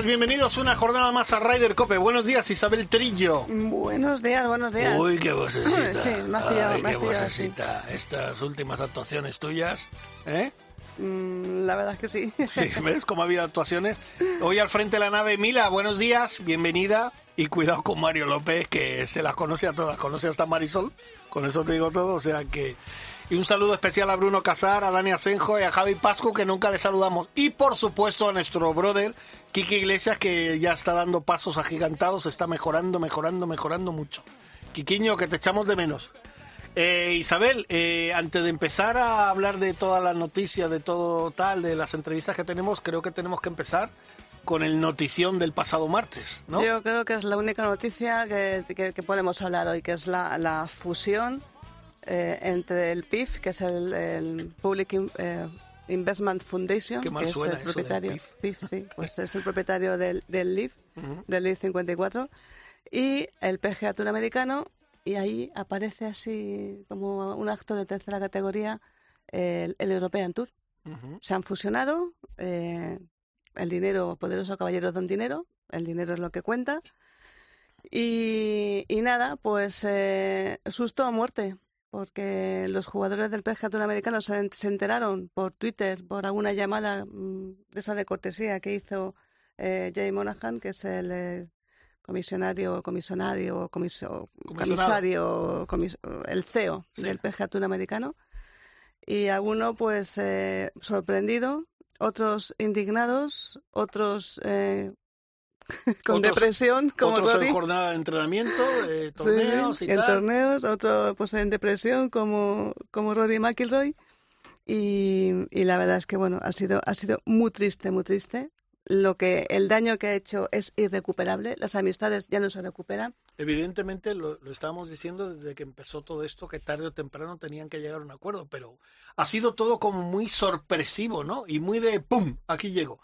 Días, bienvenidos una jornada más a Ryder Cope. Buenos días, Isabel Trillo. Buenos días, buenos días. Uy, qué vocecita. Sí, me has pillado, Ay, me has qué pillado, vocecita. Estas últimas actuaciones tuyas, ¿eh? Mm, la verdad es que sí. Sí, ¿ves cómo ha habido actuaciones? Hoy al frente de la nave Mila, buenos días, bienvenida. Y cuidado con Mario López, que se las conoce a todas, conoce hasta Marisol. Con eso te digo todo, o sea que... Y un saludo especial a Bruno Casar, a Dani Asenjo y a Javi Pascu, que nunca le saludamos. Y por supuesto a nuestro brother, Kike Iglesias, que ya está dando pasos agigantados, está mejorando, mejorando, mejorando mucho. Quiquiño, que te echamos de menos. Eh, Isabel, eh, antes de empezar a hablar de todas las noticias, de todo tal, de las entrevistas que tenemos, creo que tenemos que empezar con el notición del pasado martes, ¿no? Yo creo que es la única noticia que, que- que podemos hablar hoy, que es la, la fusión eh, entre el PIF, que es el, el Public In- eh, Investment Foundation, Qué mal que es el eso del propietario, PIF. sí, pues es el propietario del, del LIF, del LIF 54, y el PGA Tour americano, y ahí aparece así como un acto de tercera categoría el, el European Tour. Se han fusionado, eh, el dinero, poderoso caballero don dinero, el dinero es lo que cuenta. Y, y nada, pues eh, susto a muerte, porque los jugadores del Tour americano se, enteraron por Twitter, por alguna llamada mm, de esa de cortesía que hizo eh, Jay Monahan, que es el eh, comisionario, comisionario, comiso- comisario, comis- el CEO Sí. del Tour americano. Y alguno, pues, eh, sorprendido, otros indignados, otros eh, con Otros- depresión, como Otros Rory. en jornada de entrenamiento, Sí, torneos y en tal. torneos, otro pues en depresión como, como Rory McIlroy. Y, y la verdad es que bueno, ha sido, ha sido muy triste, muy triste. Lo que el daño que ha hecho es irrecuperable, las amistades ya no se recuperan. Evidentemente lo, lo estábamos diciendo desde que empezó todo esto, que tarde o temprano tenían que llegar a un acuerdo, pero ha sido todo como muy sorpresivo, ¿no? Y muy de ¡pum! Aquí llego.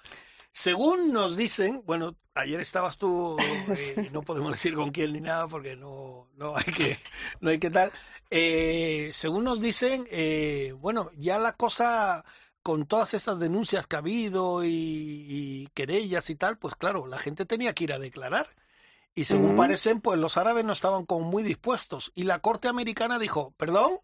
Según nos dicen, bueno, ayer estabas tú, eh, no podemos decir con quién ni nada porque no, no hay que, no hay que tal. Eh, según nos dicen, eh, bueno, ya la cosa con todas estas denuncias que ha habido y, y querellas y tal, pues claro, la gente tenía que ir a declarar. Y según parecen, pues los árabes no estaban como muy dispuestos. Y la corte americana dijo, perdón,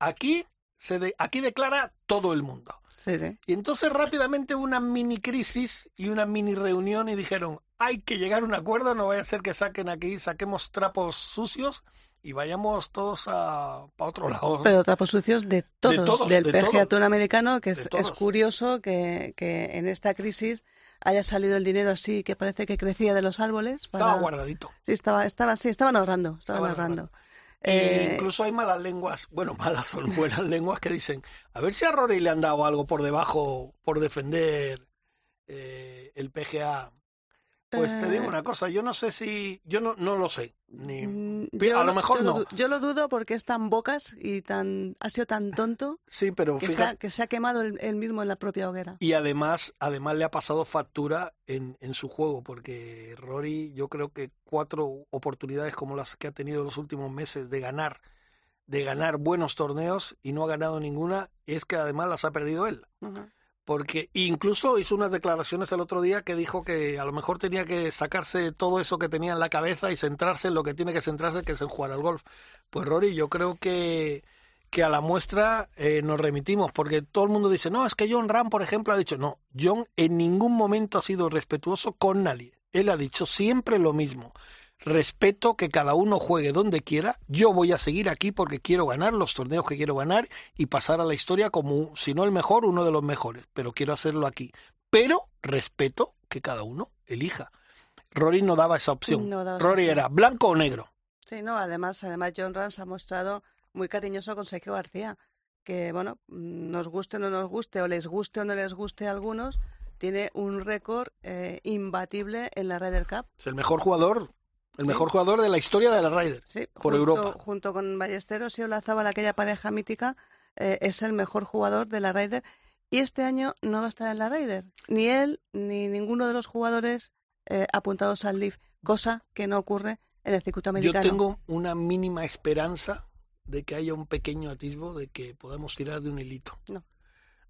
aquí se de- aquí declara todo el mundo. Sí, sí. Y entonces rápidamente hubo una mini crisis y una mini reunión y dijeron, hay que llegar a un acuerdo, no vaya a ser que saquen aquí, saquemos trapos sucios y vayamos todos a para otro lado. Pero trapos sucios de todos, todos, del de PGA. Tour americano, que es, curioso que, que en esta crisis haya salido el dinero así que parece que crecía de los árboles. Estaba guardadito. Sí, estaba, estaba, sí, estaban ahorrando, estaban Estaban ahorrando. Eh, Eh, incluso hay malas lenguas, bueno, malas son buenas lenguas que dicen, a ver si a Rory le han dado algo por debajo por defender eh, el PGA. Pues te digo Eh, una cosa, yo no sé si, yo no, no lo sé, ni, yo a lo mejor yo no. Yo lo dudo porque es tan bocas y tan ha sido tan tonto sí, pero que, se ha, que se ha quemado él, él mismo en la propia hoguera. y además, además le ha pasado factura en, en su juego, porque Rory, yo creo que cuatro oportunidades como las que ha tenido en los últimos meses de ganar, de ganar buenos torneos y no ha ganado ninguna, es que además las ha perdido él. Porque incluso hizo unas declaraciones el otro día que dijo que a lo mejor tenía que sacarse todo eso que tenía en la cabeza y centrarse en lo que tiene que centrarse, que es en jugar al golf. Pues Rory, yo creo que, que a la muestra eh, nos remitimos, porque todo el mundo dice, no, es que John Ram, por ejemplo, ha dicho, no, John en ningún momento ha sido respetuoso con nadie. Él ha dicho siempre lo mismo. Respeto que cada uno juegue donde quiera. Yo voy a seguir aquí porque quiero ganar los torneos que quiero ganar y pasar a la historia como, si no el mejor, uno de los mejores. Pero quiero hacerlo aquí. Pero respeto que cada uno elija. Rory no daba esa opción. No daba esa Rory opción. era blanco o negro. Sí, no, además, además John Rans ha mostrado muy cariñoso con Sergio García, que bueno, nos guste o no nos guste, o les guste o no les guste a algunos, tiene un récord eh, imbatible en la Ryder Cup. Es el mejor jugador El mejor jugador de la historia de la Ryder. Sí, por junto, Europa. Junto con Ballesteros y Olazábal, aquella pareja mítica, eh, es el mejor jugador de la Ryder. Y este año no va a estar en la Ryder. Ni él, ni ninguno de los jugadores eh, apuntados al Leaf. Cosa que no ocurre en el circuito Yo americano. tengo una mínima esperanza de que haya un pequeño atisbo de que podamos tirar de un hilito. No.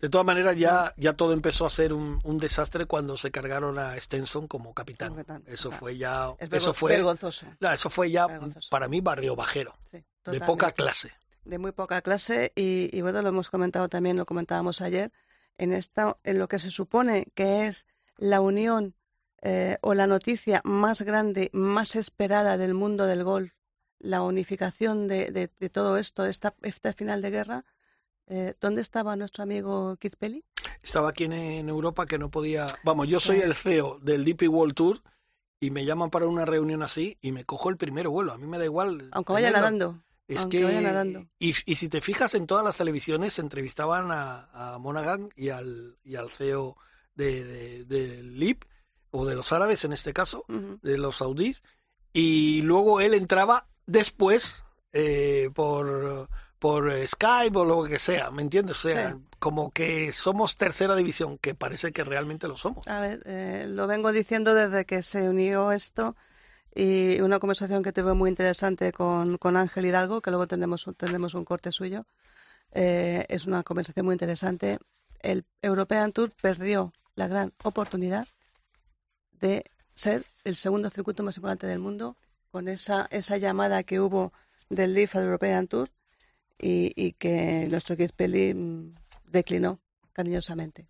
De todas maneras, ya, ya todo empezó a ser un, un desastre cuando se cargaron a Stenson como capitán. Eso o sea, fue ya, Es eso fue, vergonzoso. no, eso fue ya vergonzoso. para mí barrio bajero, sí, de poca clase. de muy poca clase y, y bueno, lo hemos comentado también, lo comentábamos ayer, en, esta, en lo que se supone que es la unión eh, o la noticia más grande, más esperada del mundo del golf, la unificación de, de- de todo esto, esta, este final de guerra, eh, ¿dónde estaba nuestro amigo Keith Pelly? Estaba aquí en, en Europa que no podía, vamos, yo soy el CEO del DP World Tour y me llaman para una reunión así y me cojo el primero vuelo, a mí me da igual. Aunque vaya nadando. Es aunque que, vaya nadando. Y, y si te fijas en todas las televisiones, se entrevistaban a, a Monaghan y al, y al CEO de, de, del LIP, o de los árabes en este caso, de los saudíes, y luego él entraba después eh, por, por eh, Skype o lo que sea, ¿me entiendes? O sea, Sí. como que somos tercera división, que parece que realmente lo somos. A ver, eh, lo vengo diciendo desde que se unió esto y una conversación que tuve muy interesante con, con Ángel Hidalgo, que luego tendremos, tendremos un corte suyo. Eh, es una conversación muy interesante. El European Tour perdió la gran oportunidad de ser el segundo circuito más importante del mundo con esa, esa llamada que hubo del Leaf al European Tour y, y que nuestro Pelly mm, declinó cariñosamente.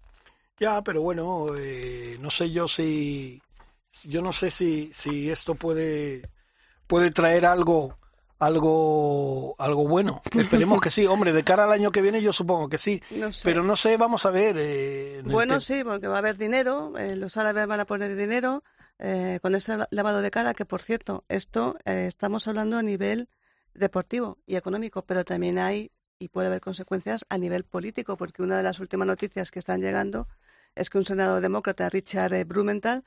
Ya, pero bueno, eh, no sé yo si, yo no sé si, si esto puede, puede traer algo, algo, algo bueno. Esperemos que sí, hombre, de cara al año que viene yo supongo que sí, No sé. pero no sé, vamos a ver. eh, Bueno, te- sí, porque va a haber dinero, eh, los árabes van a poner dinero eh, con ese la- lavado de cara, que por cierto, esto eh, estamos hablando a nivel deportivo y económico, pero también hay y puede haber consecuencias a nivel político, porque una de las últimas noticias que están llegando es que un senador demócrata, Richard eh, Blumenthal,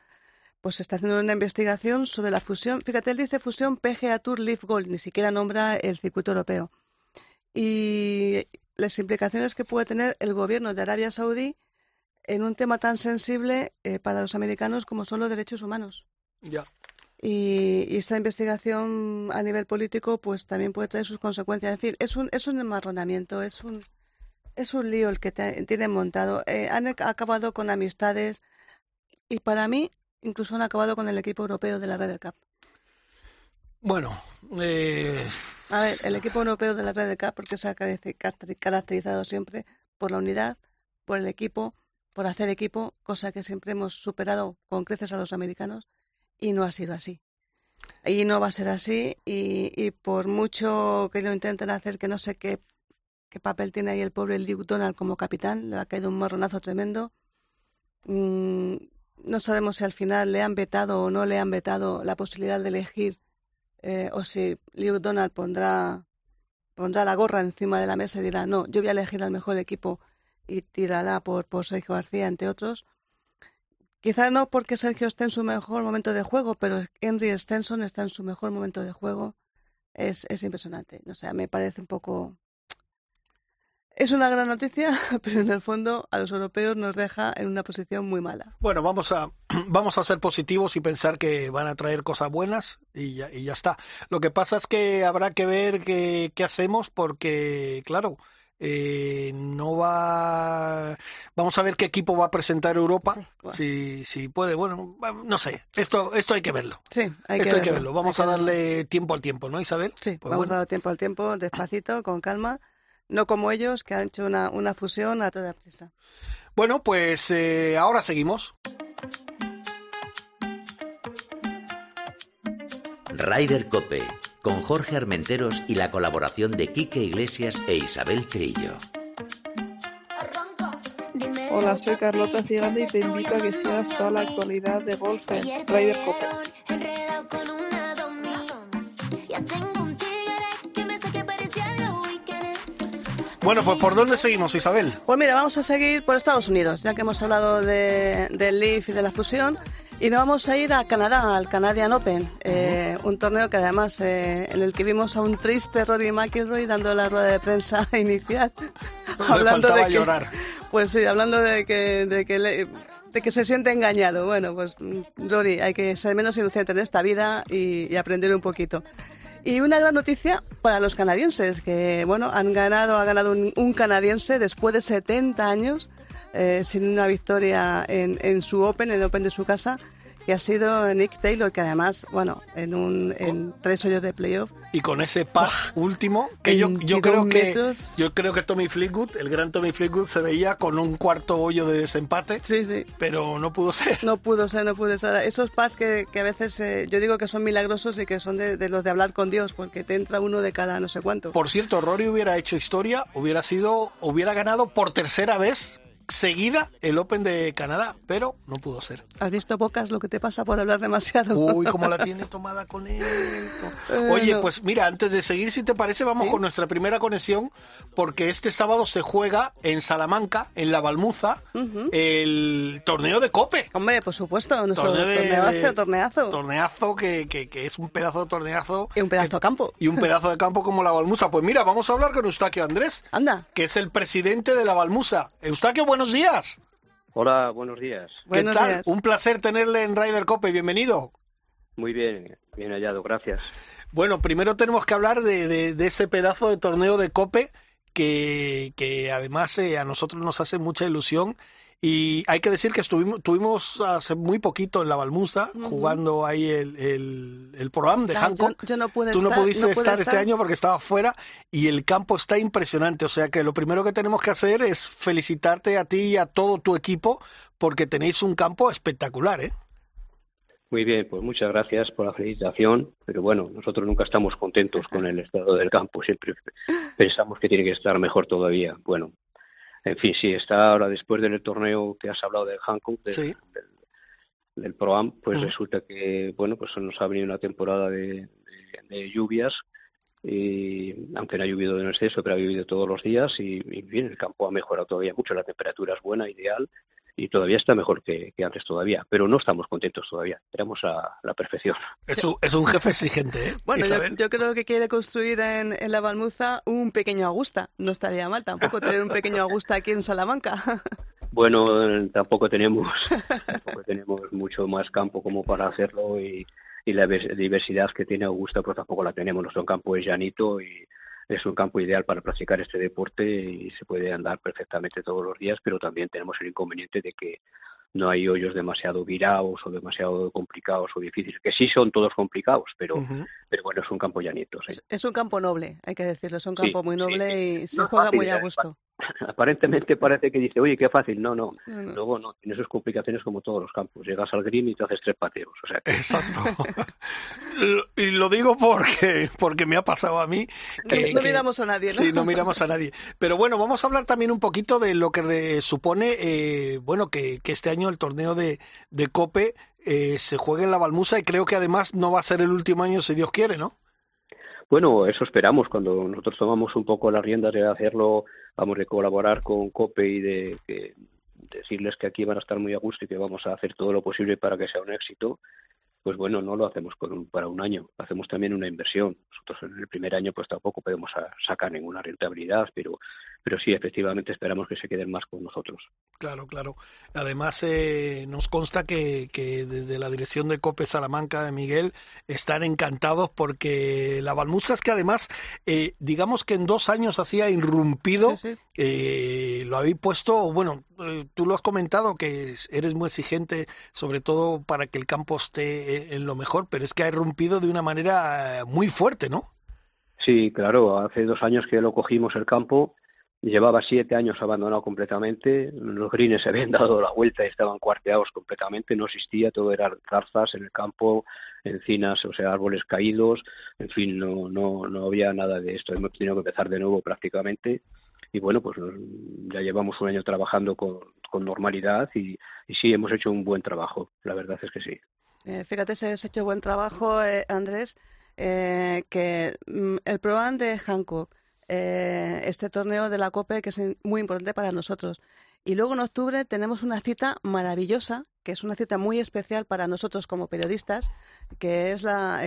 pues está haciendo una investigación sobre la fusión. Fíjate, él dice fusión PGA Tour Leaf Gold, ni siquiera nombra el circuito europeo. Y las implicaciones que puede tener el gobierno de Arabia Saudí en un tema tan sensible eh, para los americanos como son los derechos humanos. Ya. Y, y esta investigación a nivel político pues también puede traer sus consecuencias. Es decir, es un, es un enmarronamiento, es un, es un lío el que te- tienen montado. Eh, han ac- acabado con amistades y para mí incluso han acabado con el equipo europeo de la Ryder Cup. Bueno, eh, A ver, el equipo europeo de la Ryder Cup, porque se ha caracter- caracter- caracterizado siempre por la unidad, por el equipo, por hacer equipo, cosa que siempre hemos superado con creces a los americanos, y no ha sido así. Y no va a ser así, y, y por mucho que lo intenten hacer, que no sé qué, qué papel tiene ahí el pobre Luke Donald como capitán, le ha caído un marronazo tremendo. Mm, no sabemos si al final le han vetado o no le han vetado la posibilidad de elegir eh, o si Luke Donald pondrá, pondrá la gorra encima de la mesa y dirá, no, yo voy a elegir al mejor equipo y tirará por, por Sergio García, entre otros. Quizá no porque Sergio esté en su mejor momento de juego, pero Henry Stenson está en su mejor momento de juego. Es, es impresionante. O sea, me parece un poco... Es una gran noticia, pero en el fondo a los europeos nos deja en una posición muy mala. bueno, vamos a, vamos a ser positivos y pensar que van a traer cosas buenas y ya, y ya está. Lo que pasa es que habrá que ver qué, qué hacemos porque, claro, eh, no va... Vamos a ver qué equipo va a presentar Europa, Bueno. si, si puede. Bueno, no sé, esto, esto hay que verlo. Sí, hay esto que hay que verlo, verlo. Vamos hay a verlo. darle tiempo al tiempo, ¿no, Isabel? Sí, Pues vamos bueno. a dar tiempo al tiempo, despacito, con calma. No como ellos, que han hecho una, una fusión a toda prisa. Bueno, pues eh, ahora seguimos. Ryder Cope, con Jorge Armenteros y la colaboración de Quique Iglesias e Isabel Trillo. Hola, soy Carlota Ciganda y te invito a que sigas toda la actualidad de golf en Ryder. Bueno, pues ¿por dónde seguimos, Isabel? Pues mira, vamos a seguir por Estados Unidos, ya que hemos hablado de, del Leaf y de la fusión. Y nos vamos a ir a Canadá, al Canadian Open, eh, un torneo que además eh, en el que vimos a un triste Rory McIlroy dando la rueda de prensa inicial, faltaba que, llorar. pues sí, hablando de que, de que le- de que se siente engañado. Bueno, pues mm, Rory, hay que ser menos inocente en esta vida y, y aprender un poquito. Y una gran noticia para los canadienses, que bueno, han ganado, ha ganado un, un canadiense después de 70 años eh, sin una victoria en, en su Open, en el Open de su casa, que ha sido Nick Taylor, que además, bueno, en, un, en tres hoyos de playoff, Y con ese par último, que yo, yo 22 creo que yo creo que Tommy Fleetwood, el gran Tommy Fleetwood, se veía con un cuarto hoyo de desempate, sí, sí, pero no pudo ser. no pudo ser, no pudo ser. Esos pads que, que a veces eh, yo digo que son milagrosos y que son de, de los de hablar con Dios, porque te entra uno de cada no sé cuánto. Por cierto, Rory hubiera hecho historia, hubiera sido, hubiera ganado por tercera vez seguida el Open de Canadá, pero no pudo ser. ¿Has visto pocas lo que te pasa por hablar demasiado? Uy, cómo la tiene tomada con él. Eh, Oye, no. pues mira, antes de seguir, si te parece, vamos ¿Sí? con nuestra primera conexión, porque este sábado se juega en Salamanca, en la Balmuza, el torneo de Cope. Hombre, por supuesto, nuestro Torneo de- torneazo, torneazo. Torneazo que, que- que es un pedazo de torneazo. y un pedazo de campo. Y un pedazo de campo como la Balmuza. Pues mira, vamos a hablar con Eustaquio Andrés, Anda, que es el presidente de la Balmuza. Eustaquio, buenos días. Hola, buenos días. buenos ¿Qué tal? días. Un placer tenerle en Ryder Cope. Bienvenido. Muy bien, bien hallado, gracias. Bueno, primero tenemos que hablar de, de- de ese pedazo de torneo de Cope que, que además eh, a nosotros nos hace mucha ilusión. Y hay que decir que estuvimos, tuvimos hace muy poquito en la Balmuza Ujú. jugando ahí el, el, el programa de Ah, yo, Hancock. yo no pude Tú no estar, pudiste pude estar este año porque estabas fuera y el campo está impresionante. O sea que lo primero que tenemos que hacer es felicitarte a ti y a todo tu equipo porque tenéis un campo espectacular, ¿eh? Muy bien, pues muchas gracias por la felicitación, pero bueno, nosotros nunca estamos contentos con el estado del campo, siempre pensamos que tiene que estar mejor todavía. Bueno, en fin, sí, está ahora después del torneo que has hablado de Hancock, del, Sí. del, del Pro-Am, pues resulta que, bueno, pues nos ha venido una temporada de, de- de lluvias, y aunque no ha llovido en exceso, pero ha llovido todos los días y, y bien, el campo ha mejorado todavía mucho, la temperatura es buena, ideal, y todavía está mejor que, que antes todavía, pero no estamos contentos todavía, esperamos a la perfección. Es un, es un jefe exigente, ¿eh? Bueno, yo, creo que quiere construir en, en la Balmuza un pequeño Augusta. No estaría mal tampoco tener un pequeño Augusta aquí en Salamanca. Bueno, tampoco tenemos, tampoco tenemos mucho más campo como para hacerlo y, y la vers- diversidad que tiene Augusta pues tampoco la tenemos. Nuestro campo es llanito y es un campo ideal para practicar este deporte y se puede andar perfectamente todos los días, pero también tenemos el inconveniente de que no hay hoyos demasiado virados o demasiado complicados o difíciles, que sí son todos complicados, pero, pero bueno, es un campo llanito. sí. Es, es un campo noble, hay que decirlo. Es un Sí, campo muy noble sí. y se No juega fácil, muy a ¿eh? gusto. Aparentemente parece que dice, oye, qué fácil. No, no. No, no. Luego no, tiene sus complicaciones como todos los campos. Llegas al green y te haces tres pateos. O sea que Exacto. Lo- y lo digo porque, porque me ha pasado a mí. No, que- no que- miramos a nadie, ¿no? Sí, no miramos a nadie. Pero bueno, vamos a hablar también un poquito de lo que supone, eh, bueno, que, que este año el torneo de, de Cope eh, se juegue en la Balmusa y creo que además no va a ser el último año si Dios quiere, ¿no? Bueno, eso esperamos. Cuando nosotros tomamos un poco las riendas de hacerlo, vamos de colaborar con COPE y de, decirles que aquí van a estar muy a gusto y que vamos a hacer todo lo posible para que sea un éxito, pues bueno, no lo hacemos con un- para un año, hacemos también una inversión. Nosotros en el primer año pues tampoco podemos sacar ninguna rentabilidad, pero, pero sí, efectivamente esperamos que se queden más con nosotros. Claro, claro. Además, eh, nos consta que, que desde la dirección de COPE Salamanca de Miguel están encantados porque la Balmuza es que además, eh, digamos que en dos años hacía irrumpido Sí, sí. eh, lo habéis puesto, bueno, eh, tú lo has comentado que es- eres muy exigente, sobre todo para que el campo esté eh, en lo mejor, pero es que ha irrumpido de una manera eh, muy fuerte, ¿no? Sí, claro, hace dos años que lo cogimos el campo, llevaba siete años abandonado completamente, los greens se habían dado la vuelta y estaban cuarteados completamente, no existía, todo eran zarzas en el campo, encinas, o sea, árboles caídos, en fin, no, no, no había nada de esto, hemos tenido que empezar de nuevo prácticamente y bueno, pues ya llevamos un año trabajando con, con normalidad y, sí, hemos hecho un buen trabajo, la verdad es que sí. Eh, fíjate si has hecho buen trabajo, eh, Andrés, eh, que mm, el programa de Hancock, eh, este torneo de la COPE, que es muy importante para nosotros, Y luego en octubre tenemos una cita maravillosa, que es una cita muy especial para nosotros como periodistas, que es la,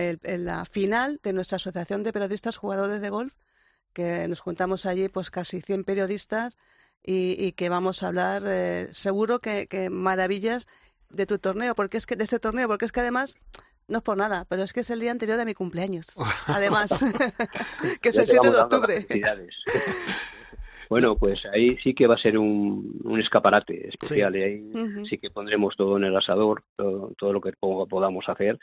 final de nuestra Asociación de Periodistas Jugadores de Golf, que nos juntamos allí pues casi 100 periodistas y, y que vamos a hablar eh, seguro que, que maravillas de tu torneo, porque es que de este torneo, porque es que además no es por nada, pero es que es el día anterior a mi cumpleaños. Además, que es Ya el te 7 de octubre. Bueno, pues ahí sí que va a ser un, un escaparate especial y ahí Ujú. sí que pondremos todo en el asador, todo, todo lo que po- podamos hacer,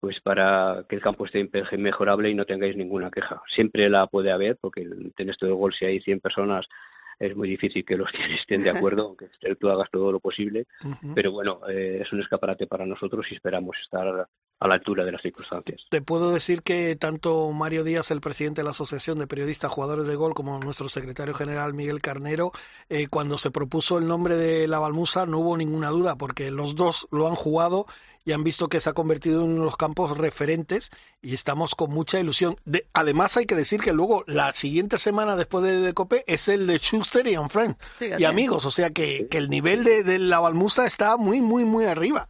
pues para que el campo esté mejorable y no tengáis ninguna queja. Siempre la puede haber, porque en esto del gol si hay 100 personas es muy difícil que los 100 estén de acuerdo, aunque tú hagas todo lo posible, pero bueno, eh, es un escaparate para nosotros y esperamos estar a la altura de las circunstancias. Te puedo decir que tanto Mario Díaz, el presidente de la Asociación de Periodistas Jugadores de Gol, como nuestro secretario general Miguel Carnero, eh, cuando se propuso el nombre de la Balmusa no hubo ninguna duda, porque los dos lo han jugado y han visto que se ha convertido en uno de los campos referentes y estamos con mucha ilusión. De- además hay que decir que luego la siguiente semana después de, de Cope es el de Schuster y Friends Fíjate. y amigos, o sea que, que el nivel de, de la Balmusa está muy, muy, muy arriba.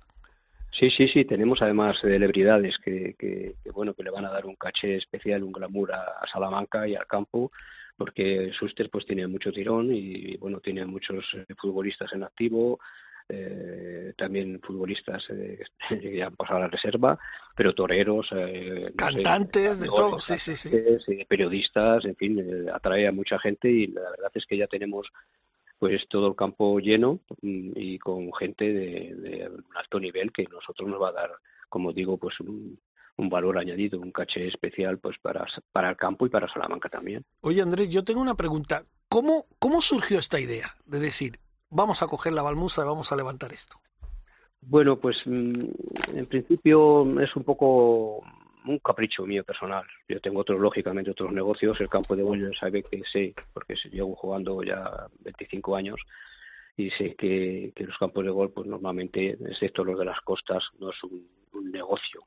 Sí, sí, sí, tenemos además celebridades que, que, que, bueno, que le van a dar un caché especial, un glamour a, a Salamanca y al campo, porque Suster pues tiene mucho tirón y, bueno, tiene muchos eh, futbolistas en activo, eh, también futbolistas eh, que ya han pasado a la reserva, pero toreros, eh, no sé, Cantantes, de todo, sí, sí, sí. eh, periodistas, en fin, eh, atrae a mucha gente y la verdad es que ya tenemos pues todo el campo lleno mm, y con gente de, de un alto nivel que nosotros nos va a dar, como digo, pues un, un valor añadido, un caché especial pues para, para el campo y para Salamanca también. Oye, Andrés, yo tengo una pregunta. ¿Cómo, cómo surgió esta idea de decir, vamos a coger la balmusa y vamos a levantar esto? Bueno, pues mm, en principio es un poco un capricho mío personal. Yo tengo otros, lógicamente, otros negocios. El campo de golf sabe que sé, porque llevo jugando ya 25 años y sé que, que los campos de golf, pues normalmente, excepto los de las costas, no es un, un negocio.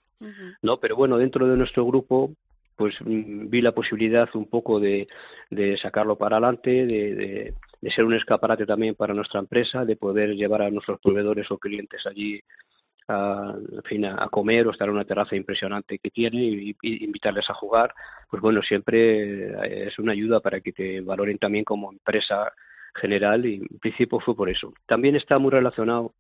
No, pero bueno, dentro de nuestro grupo, pues mm, vi la posibilidad un poco de, de sacarlo para adelante, de, de, de ser un escaparate también para nuestra empresa, de poder llevar a nuestros proveedores o clientes allí a, en fin, a, comer o estar en una terraza impresionante que tiene y, y invitarles a jugar, pues bueno, siempre eh, es una ayuda para que te valoren también como empresa general y en principio fue por eso. También está muy relacionado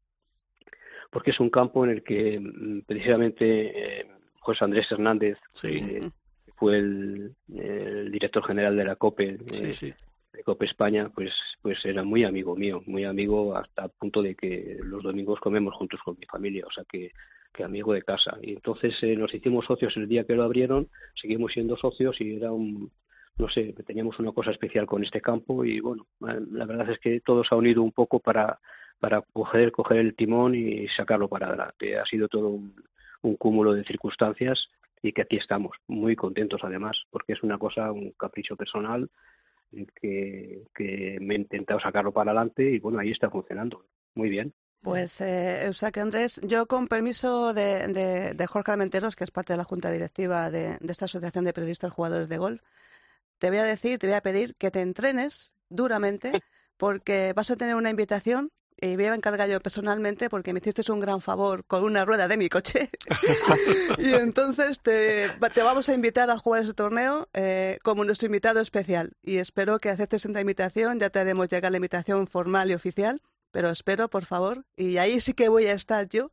porque es un campo en el que mm, precisamente eh, José Andrés Hernández Sí. eh, fue el, el director general de la COPE, eh, Sí, sí. De COPE España, pues, pues era muy amigo mío, muy amigo hasta el punto de que los domingos comemos juntos con mi familia, o sea que, que amigo de casa. Y entonces eh, nos hicimos socios el día que lo abrieron, seguimos siendo socios y era un, no sé, teníamos una cosa especial con este campo y bueno, eh, la verdad es que todo se ha unido un poco para, para coger, coger el timón y sacarlo para adelante. Ha sido todo un, un cúmulo de circunstancias y que aquí estamos, muy contentos además, porque es una cosa, un capricho personal que, que me he intentado sacarlo para adelante y bueno, ahí está funcionando. Muy bien. Pues, eh, Andrés, yo con permiso de, de, de Jorge Almenteros, que es parte de la junta directiva de, de esta Asociación de Periodistas Jugadores de Golf, te voy a decir, te voy a pedir que te entrenes duramente porque vas a tener una invitación y voy a encargar yo personalmente porque me hiciste un gran favor con una rueda de mi coche. y entonces te, te vamos a invitar a jugar ese torneo eh, como nuestro invitado especial. Y espero que aceptes esta invitación. Ya te haremos llegar la invitación formal y oficial. Pero espero, por favor, y ahí sí que voy a estar yo,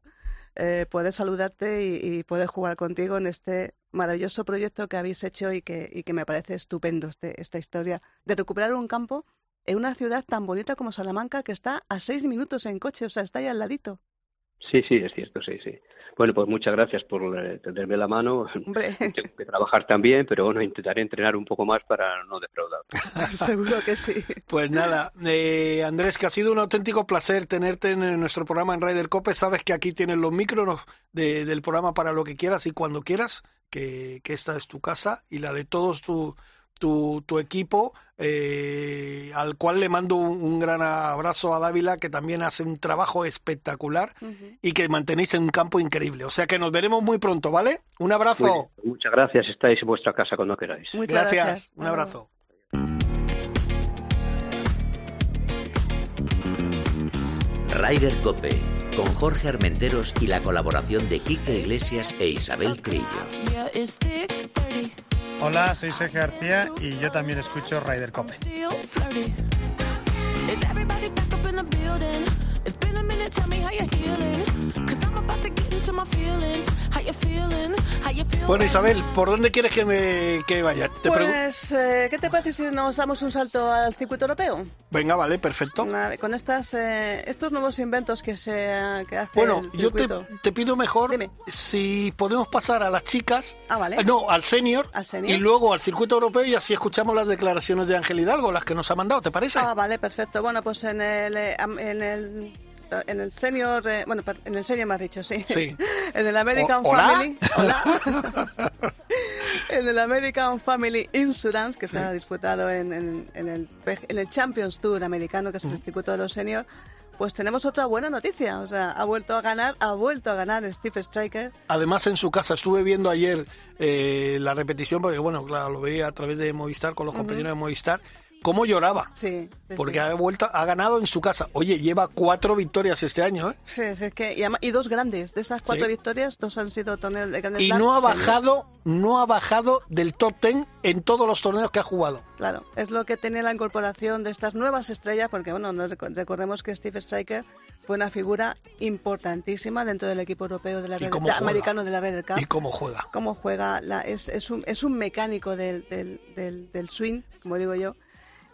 eh, poder saludarte y, y poder jugar contigo en este maravilloso proyecto que habéis hecho y que, y que me parece estupendo este, esta historia de recuperar un campo en una ciudad tan bonita como Salamanca que está a seis minutos en coche, o sea, está ahí al ladito. Sí, sí, es cierto, sí, sí. Bueno, pues muchas gracias por eh, tenderme la mano. Hombre, Tengo que trabajar también, pero bueno, intentaré entrenar un poco más para no defraudar. seguro que sí. Pues nada, eh, Andrés, que ha sido un auténtico placer tenerte en nuestro programa en Raider Cope. Sabes que aquí tienes los micros de- del programa para lo que quieras y cuando quieras, que, que esta es tu casa y la de todos tu, tu, tu equipo, eh, al cual le mando un, un gran abrazo a Dávila, que también hace un trabajo espectacular y que mantenéis en un campo increíble. O sea que nos veremos muy pronto, ¿vale? Un abrazo. Muy muchas gracias, estáis en vuestra casa cuando queráis. Muchas gracias. Un abrazo. Ryder Cope, con Jorge Armenteros y la colaboración de Quique Iglesias e Isabel Trillo. Hola, soy Sergio García y yo también escucho Ryder Cope. Bueno, Isabel, ¿por dónde quieres que me que vaya? Te Pues, eh, ¿qué te parece si nos damos un salto al circuito europeo? Venga, vale, perfecto. Con estas, eh, estos nuevos inventos que se que hace Bueno, el yo te, te pido mejor Dime. si podemos pasar a las chicas, Ah, vale. no, al senior, Al senior. y luego al circuito europeo y así escuchamos las declaraciones de Ángel Hidalgo, las que nos ha mandado, ¿te parece? Ah, vale, perfecto. Bueno, pues en el, eh, en el, en el senior, eh, bueno, en el senior me has dicho, sí. Sí. en el American O- ¿hola? Family. Hola. en el American Family Insurance, que se ha disputado en, en- en el, en el Champions Tour americano, que es el circuito de los seniors. Pues tenemos otra buena noticia, o sea, ha vuelto a ganar, ha vuelto a ganar Steve Striker. Además, en su casa estuve viendo ayer eh, la repetición, porque bueno, claro, lo veía a través de Movistar con los compañeros de Movistar, cómo lloraba. Sí, sí, Porque sí. ha vuelto, ha ganado en su casa. Oye, lleva cuatro victorias este año, ¿eh? Sí, sí, es que, y, dos grandes. De esas cuatro Sí. victorias, dos han sido torneos de Grand Y no ha bajado, no ha bajado del top ten en todos los torneos que ha jugado. Claro, es lo que tiene la incorporación de estas nuevas estrellas, porque bueno, no reco- recordemos que Steve Striker fue una figura importantísima dentro del equipo europeo de la ¿Y Red- de- americano de la Red Cup. Y cómo juega. Cómo juega, la- es, es, un, es un mecánico del, del, del, del swing, como digo yo.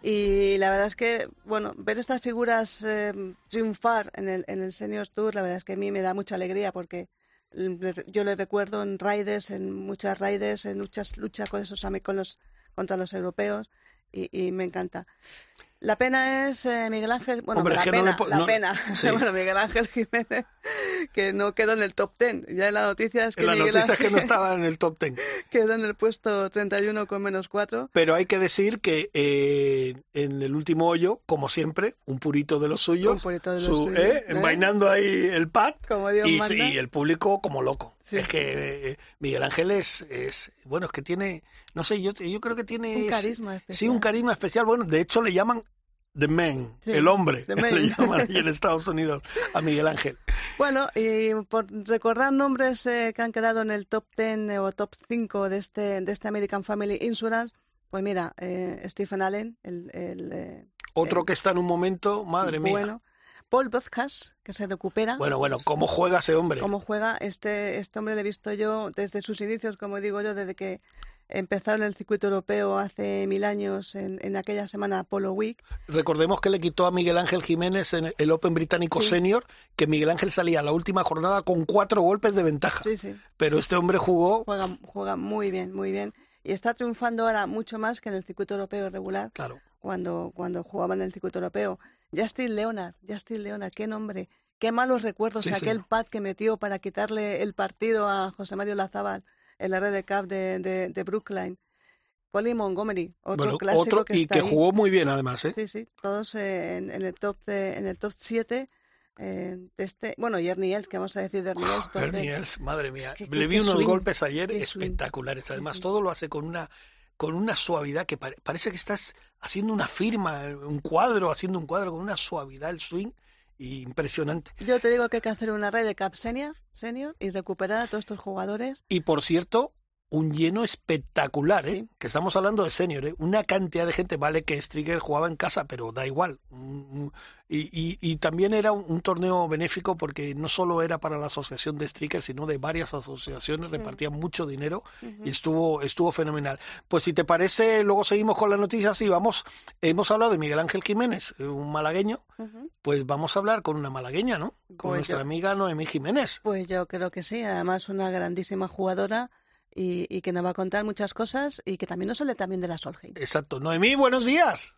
Y la verdad es que, bueno, ver estas figuras eh, triunfar en el, en el Seniors Tour, la verdad es que a mí me da mucha alegría porque yo le recuerdo en raides, en muchas raides, en muchas luchas con esos con los, contra los europeos y me encanta. La pena es eh, Miguel Ángel, bueno, Hombre, la que no pena, le la no- pena, sí. bueno, Miguel Ángel Jiménez, que no quedó en el top ten. Ya en la noticia es que En la Miguel noticia es que no Ángel estaba en el top ten. quedó en el puesto 31 con menos 4. Pero hay que decir que eh, en el último hoyo, como siempre, un purito de los suyos, Un de los su- suyos, ¿eh? ¿eh? envainando ahí el pad Como Dios y, manda. y el público como loco. Sí, es sí. que eh, Miguel Ángel es, es- bueno, es que tiene, no sé, yo, yo creo que tiene... Un carisma Sí, especial. un carisma especial. Bueno, de hecho le llaman The Man, Sí, el hombre, The Man. le llaman allí en Estados Unidos a Miguel Ángel. Bueno, y por recordar nombres eh, que han quedado en el top 10 o top 5 de este, de este American Family Insurance, pues mira, eh, Stephen Allen, el, el, eh, Otro Eh, que está en un momento, madre mía. Paul Bozkas, que se recupera. Bueno, bueno, ¿cómo juega ese hombre? cómo juega este, este hombre, le he visto yo desde sus inicios, como digo yo, desde que empezaron el circuito europeo hace mil años en, en aquella semana Polo Week. Recordemos que le quitó a Miguel Ángel Jiménez en el Open británico Sí. senior, que Miguel Ángel salía a la última jornada con cuatro golpes de ventaja. Sí, sí. Pero este hombre jugó, Juega, juega muy bien, muy bien. Y está triunfando ahora mucho más que en el circuito europeo regular, claro, cuando, cuando jugaba en el circuito europeo. Justin Leonard, Justin Leonard, qué nombre. Qué malos recuerdos Sí, sí. aquel pad que metió para quitarle el partido a José Mario Lazábal en la red de Cup de, de, de Brookline. Colin Montgomery, otro bueno, clásico otro que y está que ahí. jugó muy bien además, ¿eh? Sí, sí, todos eh, en, en el top de, en el top 7 eh, este, bueno, y Ernie Els, que vamos a decir de Ernie Els, top Ernie Els, madre mía. Qué- Le vi unos swing, golpes ayer swing. espectaculares. Además, sí. todo lo hace con una con una suavidad que pare- parece que estás haciendo una firma, un cuadro, haciendo un cuadro con una suavidad el swing impresionante. Yo te digo que hay que hacer una red de Cup senior, senior y recuperar a todos estos jugadores. Y por cierto, un lleno espectacular, ¿eh? Sí. Que estamos hablando de senior, ¿eh? Una cantidad de gente, vale que Stricker jugaba en casa, pero da igual. Mm, mm. Y, y, y también era un, un torneo benéfico porque no solo era para la asociación de Stricker, sino de varias asociaciones, repartían mucho dinero y estuvo, estuvo fenomenal. Pues si te parece, luego seguimos con las noticias y vamos, hemos hablado de Miguel Ángel Jiménez, un malagueño, pues vamos a hablar con una malagueña, ¿no? Con Pues nuestra yo- amiga Noemí Jiménez. Pues yo creo que sí, además una grandísima jugadora y, y que nos va a contar muchas cosas y que también nos hable también de la Solheim. Exacto. Noemí, buenos días.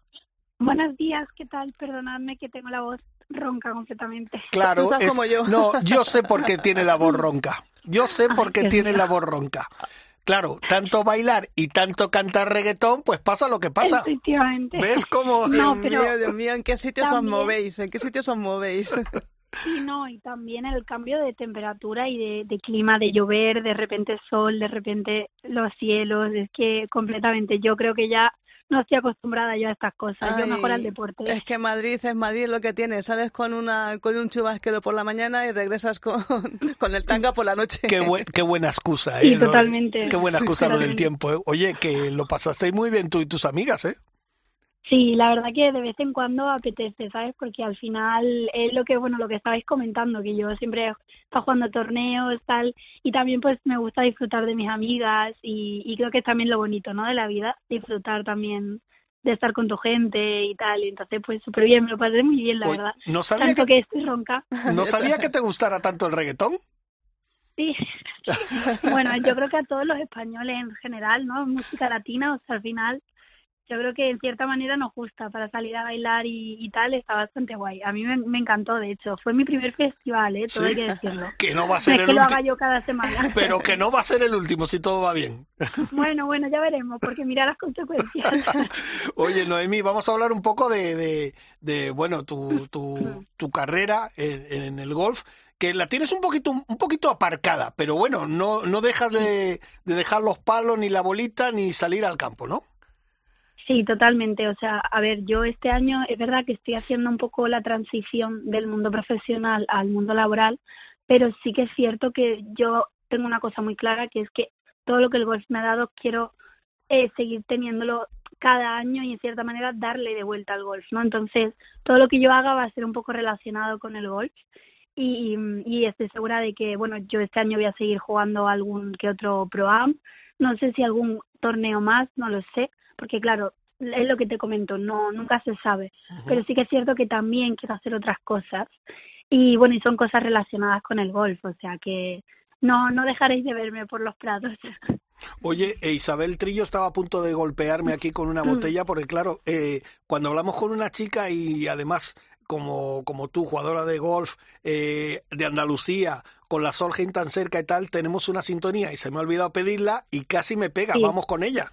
Buenos días, ¿qué tal? Perdonadme que tengo la voz ronca completamente. Claro, es- como yo. no, yo sé por qué tiene la voz ronca. Yo sé Ay, por qué tiene la voz ronca. Claro, tanto bailar y tanto cantar reggaetón, pues pasa lo que pasa. Efectivamente. ¿Ves cómo? No, Dios pero mío, Dios mío, ¿en qué sitios os movéis? ¿En qué sitios os movéis? Sí, no, y también el cambio de temperatura y de, de clima, de llover, de repente sol, de repente los cielos, es que completamente yo creo que ya no estoy acostumbrada yo a estas cosas, yo mejor al deporte. Es que Madrid es Madrid lo que tiene. Sales con una con un chubasquero por la mañana y regresas con, con el tanga por la noche. Qué, buen- qué buena excusa, ¿eh? Sí, totalmente. Qué buena Sí, excusa lo del tiempo, ¿eh? Oye, que lo pasasteis muy bien tú y tus amigas, ¿eh? Sí, la verdad que de vez en cuando apetece, ¿sabes? Porque al final es lo que, bueno, lo que estabais comentando, que yo siempre he estado jugando torneos, tal, y también pues me gusta disfrutar de mis amigas y, y creo que es también lo bonito, ¿no? De la vida, disfrutar también de estar con tu gente y tal, y entonces pues súper bien, me lo pasé muy bien, la Oye, verdad. no sabía Tanto que, que estoy ronca. no sabía que te gustara tanto el reggaetón. Sí. Bueno, yo creo que a todos los españoles en general, ¿no? Música latina, o sea, al final, yo creo que en cierta manera nos gusta para salir a bailar y, y tal, está bastante guay. A mí me, me encantó, de hecho, fue mi primer festival, ¿eh? Todo Sí. hay que decirlo. Que no va a No ser es el que lo haga yo cada semana. pero que no va a ser el último si todo va bien. Bueno, bueno, ya veremos, porque mira las consecuencias. Oye, Noemí, vamos a hablar un poco de, de, de, bueno, tu, tu, tu carrera en, en el golf, que la tienes un poquito, un poquito aparcada, pero bueno, no, no dejas de, de dejar los palos, ni la bolita, ni salir al campo, ¿no? Sí, totalmente. O sea, a ver, yo este año es verdad que estoy haciendo un poco la transición del mundo profesional al mundo laboral, pero sí que es cierto que yo tengo una cosa muy clara, que es que todo lo que el golf me ha dado quiero eh, seguir teniéndolo cada año y en cierta manera darle de vuelta al golf, ¿no? Entonces, todo lo que yo haga va a ser un poco relacionado con el golf y, y estoy segura de que, bueno, yo este año voy a seguir jugando algún que otro Pro-Am, no sé si algún torneo más, no lo sé, porque claro, es lo que te comento, no nunca se sabe, pero sí que es cierto que también quiero hacer otras cosas y bueno, y son cosas relacionadas con el golf, o sea que no no dejaréis de verme por los prados. Oye, e Isabel Trillo estaba a punto de golpearme aquí con una botella, porque claro, eh, cuando hablamos con una chica y además como, como tú, jugadora de golf eh, de Andalucía, con la Solheim tan cerca y tal, tenemos una sintonía y se me ha olvidado pedirla y casi me pega. Sí. Vamos con ella.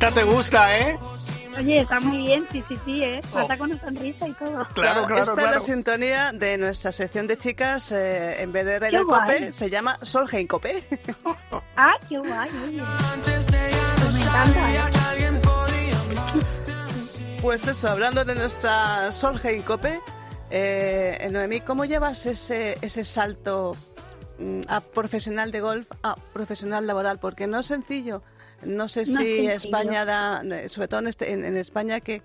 Esta te gusta, ¿eh? Oye, está muy bien, sí, sí, sí, ¿eh? Oh. Con una sonrisa y todo. Claro, claro, Esta es claro. la sintonía de nuestra sección de chicas, eh, en vez de Radio. Cope, se llama Solheim Cope. Ah, qué guay, oye. Pues me encanta, ¿eh? Pues eso, hablando de nuestra Solheim Cope, eh, Noemí, ¿cómo llevas ese, ese salto mm, a profesional de golf a profesional laboral? Porque no es sencillo. No sé No es si sencillo. España da, sobre todo en, este- en, en España, que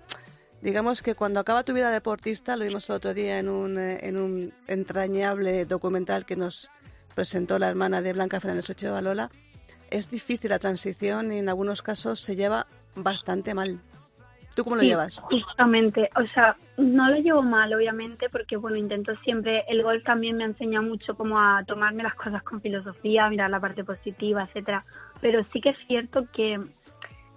digamos que cuando acaba tu vida deportista, lo vimos el otro día en un, eh, en un entrañable documental que nos presentó la hermana de Blanca Fernández Ochoa, Lola, es difícil la transición y en algunos casos se lleva bastante mal. ¿Tú cómo lo Sí, llevas? Justamente, o sea, no lo llevo mal, obviamente, porque bueno, intento siempre, el golf también me ha enseñado mucho como a tomarme las cosas con filosofía, mirar la parte positiva, etcétera. Pero sí que es cierto que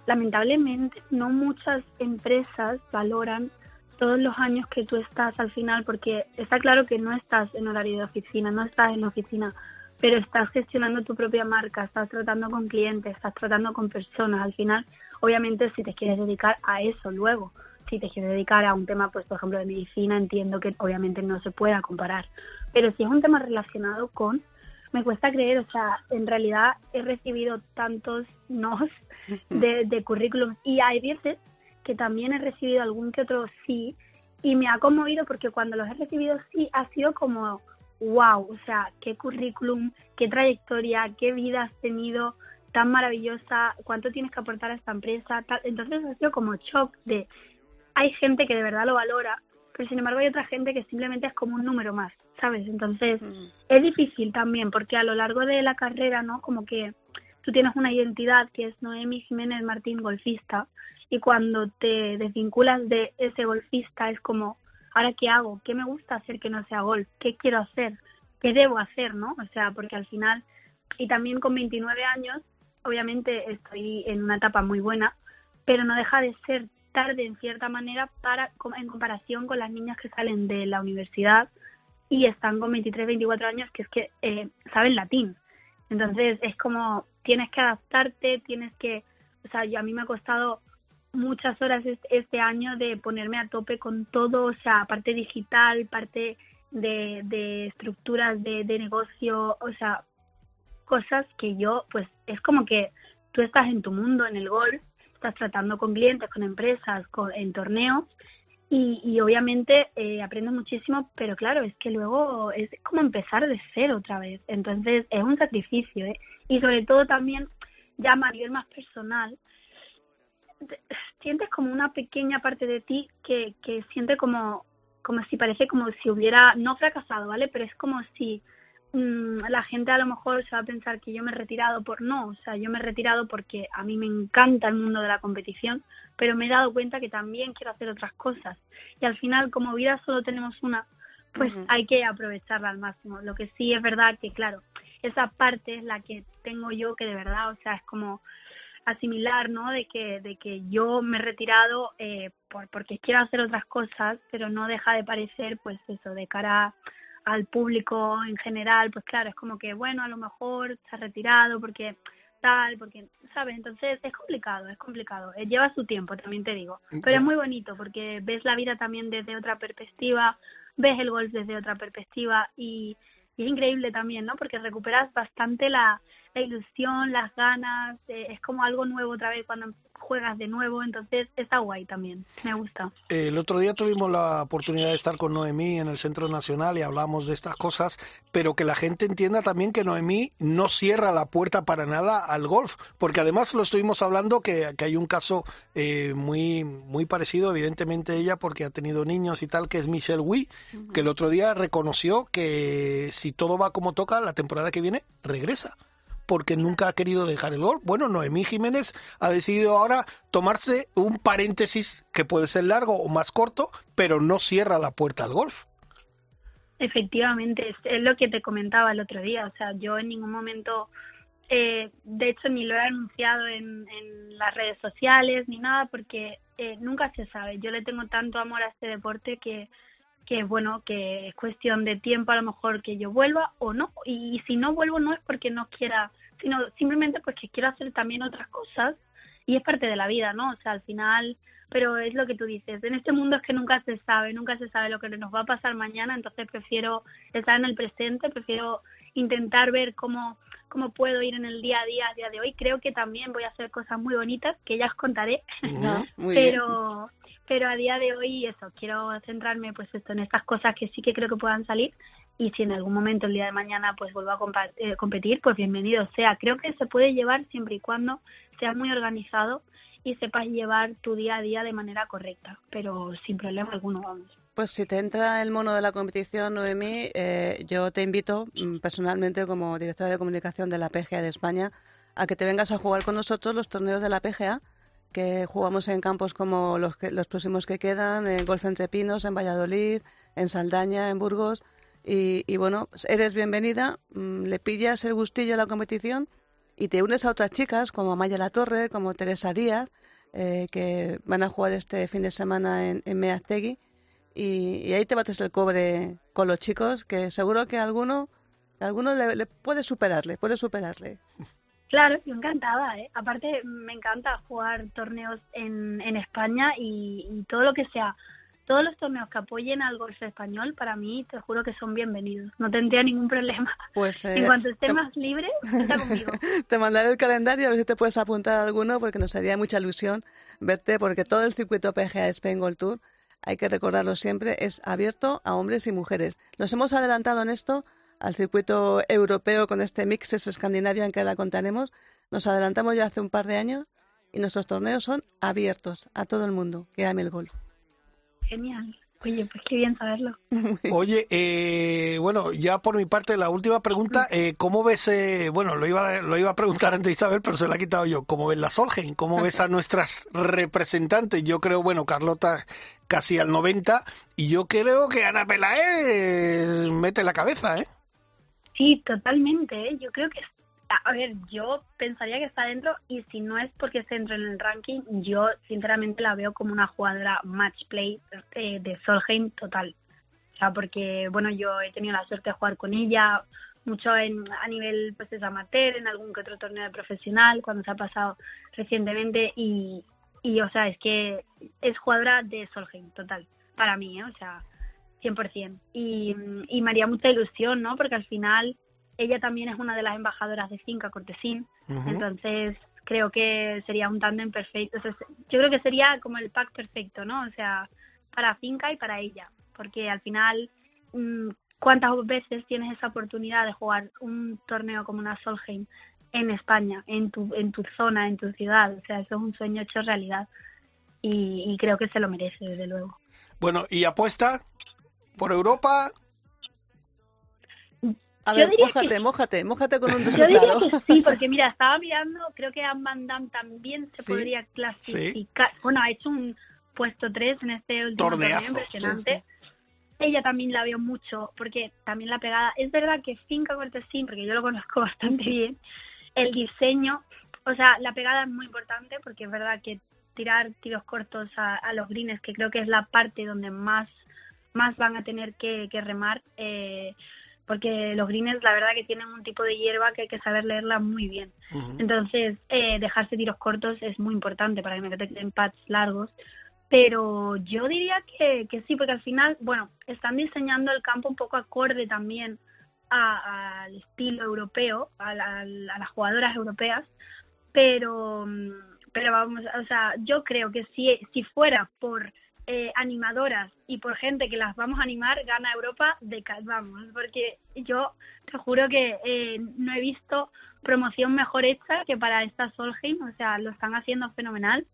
lamentablemente no muchas empresas valoran todos los años que tú estás al final, porque está claro que no estás en horario de oficina, no estás en oficina, pero estás gestionando tu propia marca, estás tratando con clientes, estás tratando con personas. Al final, obviamente, si te quieres dedicar a eso luego, si te quieres dedicar a un tema, pues por ejemplo, de medicina, entiendo que obviamente no se pueda comparar. Pero si es un tema relacionado con, me cuesta creer, o sea, en realidad he recibido tantos nos de, de currículum y hay veces que también he recibido algún que otro sí y me ha conmovido porque cuando los he recibido sí ha sido como wow, o sea, qué currículum, qué trayectoria, qué vida has tenido tan maravillosa, cuánto tienes que aportar a esta empresa, tal. entonces ha sido como shock de hay gente que de verdad lo valora, pero sin embargo hay otra gente que simplemente es como un número más, ¿sabes? Entonces es difícil también porque a lo largo de la carrera, ¿no? Como que tú tienes una identidad que es Noemi Jiménez Martín golfista y cuando te desvinculas de ese golfista es como, ¿ahora qué hago? ¿Qué me gusta hacer que no sea golf? ¿Qué quiero hacer? ¿Qué debo hacer? ¿no? O sea, porque al final, y también con 29 años, obviamente estoy en una etapa muy buena, pero no deja de ser tarde en cierta manera para en comparación con las niñas que salen de la universidad y están con 23, 24 años que es que eh, saben latín. Entonces es como tienes que adaptarte, tienes que, o sea, yo, a mí me ha costado muchas horas este, año de ponerme a tope con todo, o sea, parte digital, parte de, de estructuras de, de negocio, o sea, cosas que yo, pues es como que tú estás en tu mundo, en el golf, estás tratando con clientes, con empresas, con, en torneos y, y obviamente eh, aprendes muchísimo, pero claro, es que luego es como empezar de cero otra vez. Entonces es un sacrificio ¿eh? y sobre todo también ya a nivel más personal, sientes como una pequeña parte de ti que, que siente como, como si parece como si hubiera, no fracasado, ¿vale? Pero es como si Mm, la gente a lo mejor se va a pensar que yo me he retirado por no, o sea, yo me he retirado porque a mí me encanta el mundo de la competición, pero me he dado cuenta que también quiero hacer otras cosas. Y al final, como vida solo tenemos una, pues hay que aprovecharla al máximo. Lo que sí es verdad que, claro, esa parte es la que tengo yo que de verdad, o sea, es como asimilar, ¿no? De que, de que yo me he retirado eh, por, porque quiero hacer otras cosas, pero no deja de parecer, pues eso, de cara a al público en general, pues claro, es como que, bueno, a lo mejor se ha retirado porque tal, porque, ¿sabes? Entonces es complicado, es complicado. Eh, lleva su tiempo, también te digo. Pero es muy bonito porque ves la vida también desde otra perspectiva, ves el golf desde otra perspectiva y, y es increíble también, ¿no? Porque recuperas bastante la, la ilusión, las ganas, eh, es como algo nuevo otra vez cuando juegas de nuevo, entonces está guay también, me gusta. El otro día tuvimos la oportunidad de estar con Noemí en el Centro Nacional y hablamos de estas cosas, pero que la gente entienda también que Noemí no cierra la puerta para nada al golf, porque además lo estuvimos hablando que, que hay un caso eh, muy, muy parecido, evidentemente ella, porque ha tenido niños y tal, que es Michelle Wee, que el otro día reconoció que si todo va como toca, la temporada que viene regresa porque nunca ha querido dejar el golf. Bueno, Noemí Jiménez ha decidido ahora tomarse un paréntesis que puede ser largo o más corto, pero no cierra la puerta al golf. Efectivamente, es, lo que te comentaba el otro día. O sea, yo en ningún momento, eh, de hecho, ni lo he anunciado en, las redes sociales ni nada, porque eh, nunca se sabe. Yo le tengo tanto amor a este deporte que que bueno, que es cuestión de tiempo a lo mejor que yo vuelva o no, y, si no vuelvo no es porque no quiera, sino simplemente porque quiero hacer también otras cosas y es parte de la vida, ¿no? O sea, al final, pero es lo que tú dices, en este mundo es que nunca se sabe, nunca se sabe lo que nos va a pasar mañana, entonces prefiero estar en el presente, prefiero intentar ver cómo cómo puedo ir en el día a día a día de hoy. Creo que también voy a hacer cosas muy bonitas que ya os contaré, pero pero a día de hoy eso, quiero centrarme pues esto en estas cosas que sí que creo que puedan salir y si en algún momento el día de mañana pues vuelvo a eh, competir, pues bienvenido sea. Creo que se puede llevar siempre y cuando sea muy organizado y sepas llevar tu día a día de manera correcta, pero sin problema alguno, vamos. Pues si te entra el mono de la competición, Noemí, eh, yo te invito mm, personalmente como directora de comunicación de la PGA de España a que te vengas a jugar con nosotros los torneos de la PGA que jugamos en campos como los, que, los próximos que quedan, en Golf Entre Pinos, en Valladolid, en Saldaña, en Burgos. Y, bueno, pues eres bienvenida, mm, le pillas el gustillo a la competición y te unes a otras chicas como Maya La Torre, como Teresa Díaz, eh, que van a jugar este fin de semana en, en Meaztegui. Y, ahí te bates el cobre con los chicos, que seguro que alguno, alguno le, puede superarle, puede superarle. Claro, yo encantada, ¿eh? Aparte, me encanta jugar torneos en, en España y, todo lo que sea, todos los torneos que apoyen al golf español, para mí, te juro que son bienvenidos. No tendría ningún problema. Pues, en eh, cuanto esté más libre, está conmigo. te mandaré el calendario a ver si te puedes apuntar a alguno, porque nos haría mucha ilusión verte, porque todo el circuito PGA Spain Gold Tour, hay que recordarlo siempre, es abierto a hombres y mujeres. Nos hemos adelantado en esto al circuito europeo con este Mixes Scandinavian que ahora contaremos. Nos adelantamos ya hace un par de años y nuestros torneos son abiertos a todo el mundo que ame el golf. Genial. Oye, pues qué bien saberlo. Oye, eh, bueno, ya por mi parte, la última pregunta, eh, ¿cómo ves, eh, bueno, lo iba, lo iba a preguntar antes Isabel, pero se la he quitado yo, ¿cómo ves la Solgen? ¿Cómo ves a nuestras representantes? Yo creo, bueno, Carlota casi al 90, y yo creo que Ana Pelae mete la cabeza, ¿eh? Sí, totalmente. ¿eh? Yo creo que a ver, yo pensaría que está dentro y si no es porque se entra en el ranking, yo sinceramente la veo como una jugadora match play eh, de Solheim total. O sea, porque, bueno, yo he tenido la suerte de jugar con ella mucho en, a nivel pues es amateur, en algún que otro torneo de profesional, cuando se ha pasado recientemente y, y o sea, es que es jugadora de Solheim total, para mí, ¿eh? o sea, 100%. Y, y me haría mucha ilusión, ¿no? Porque al final ella también es una de las embajadoras de Finca Cortesín, entonces creo que sería un tándem perfecto. O sea, yo creo que sería como el pack perfecto, ¿no? O sea, para Finca y para ella, porque al final, mm, ¿cuántas veces tienes esa oportunidad de jugar un torneo como una Solheim en España, en tu, en tu zona, en tu ciudad? O sea, eso es un sueño hecho realidad y, y creo que se lo merece, desde luego. Bueno, ¿y apuesta por Europa? A ver, mójate, que- mójate, mójate con un Yo diría resultado. que sí, porque mira, estaba mirando, creo que Anne Van Damme también se Sí. podría clasificar. Bueno, ha hecho un puesto 3 en este último torneo Torneazo, impresionante. Ella también la veo mucho, porque también la pegada. Es verdad que Finca Cortesín, porque yo lo conozco bastante bien, el diseño, o sea, la pegada es muy importante, porque es verdad que tirar tiros cortos a, a los greens, que creo que es la parte donde más, más van a tener que, que remar. Eh, porque los greens la verdad que tienen un tipo de hierba que hay que saber leerla muy bien. Entonces, eh, dejarse tiros cortos es muy importante para que no te queden pads largos. Pero yo diría que, que sí, porque al final, bueno, están diseñando el campo un poco acorde también a- al estilo europeo, a, la- a las jugadoras europeas, pero, mm, pero vamos, o sea, yo creo que si, si fuera por eh, animadoras y por gente que las vamos a animar, gana Europa de ca- vamos, porque yo te juro que eh, no he visto promoción mejor hecha que para esta Solheim, o sea, lo están haciendo fenomenal.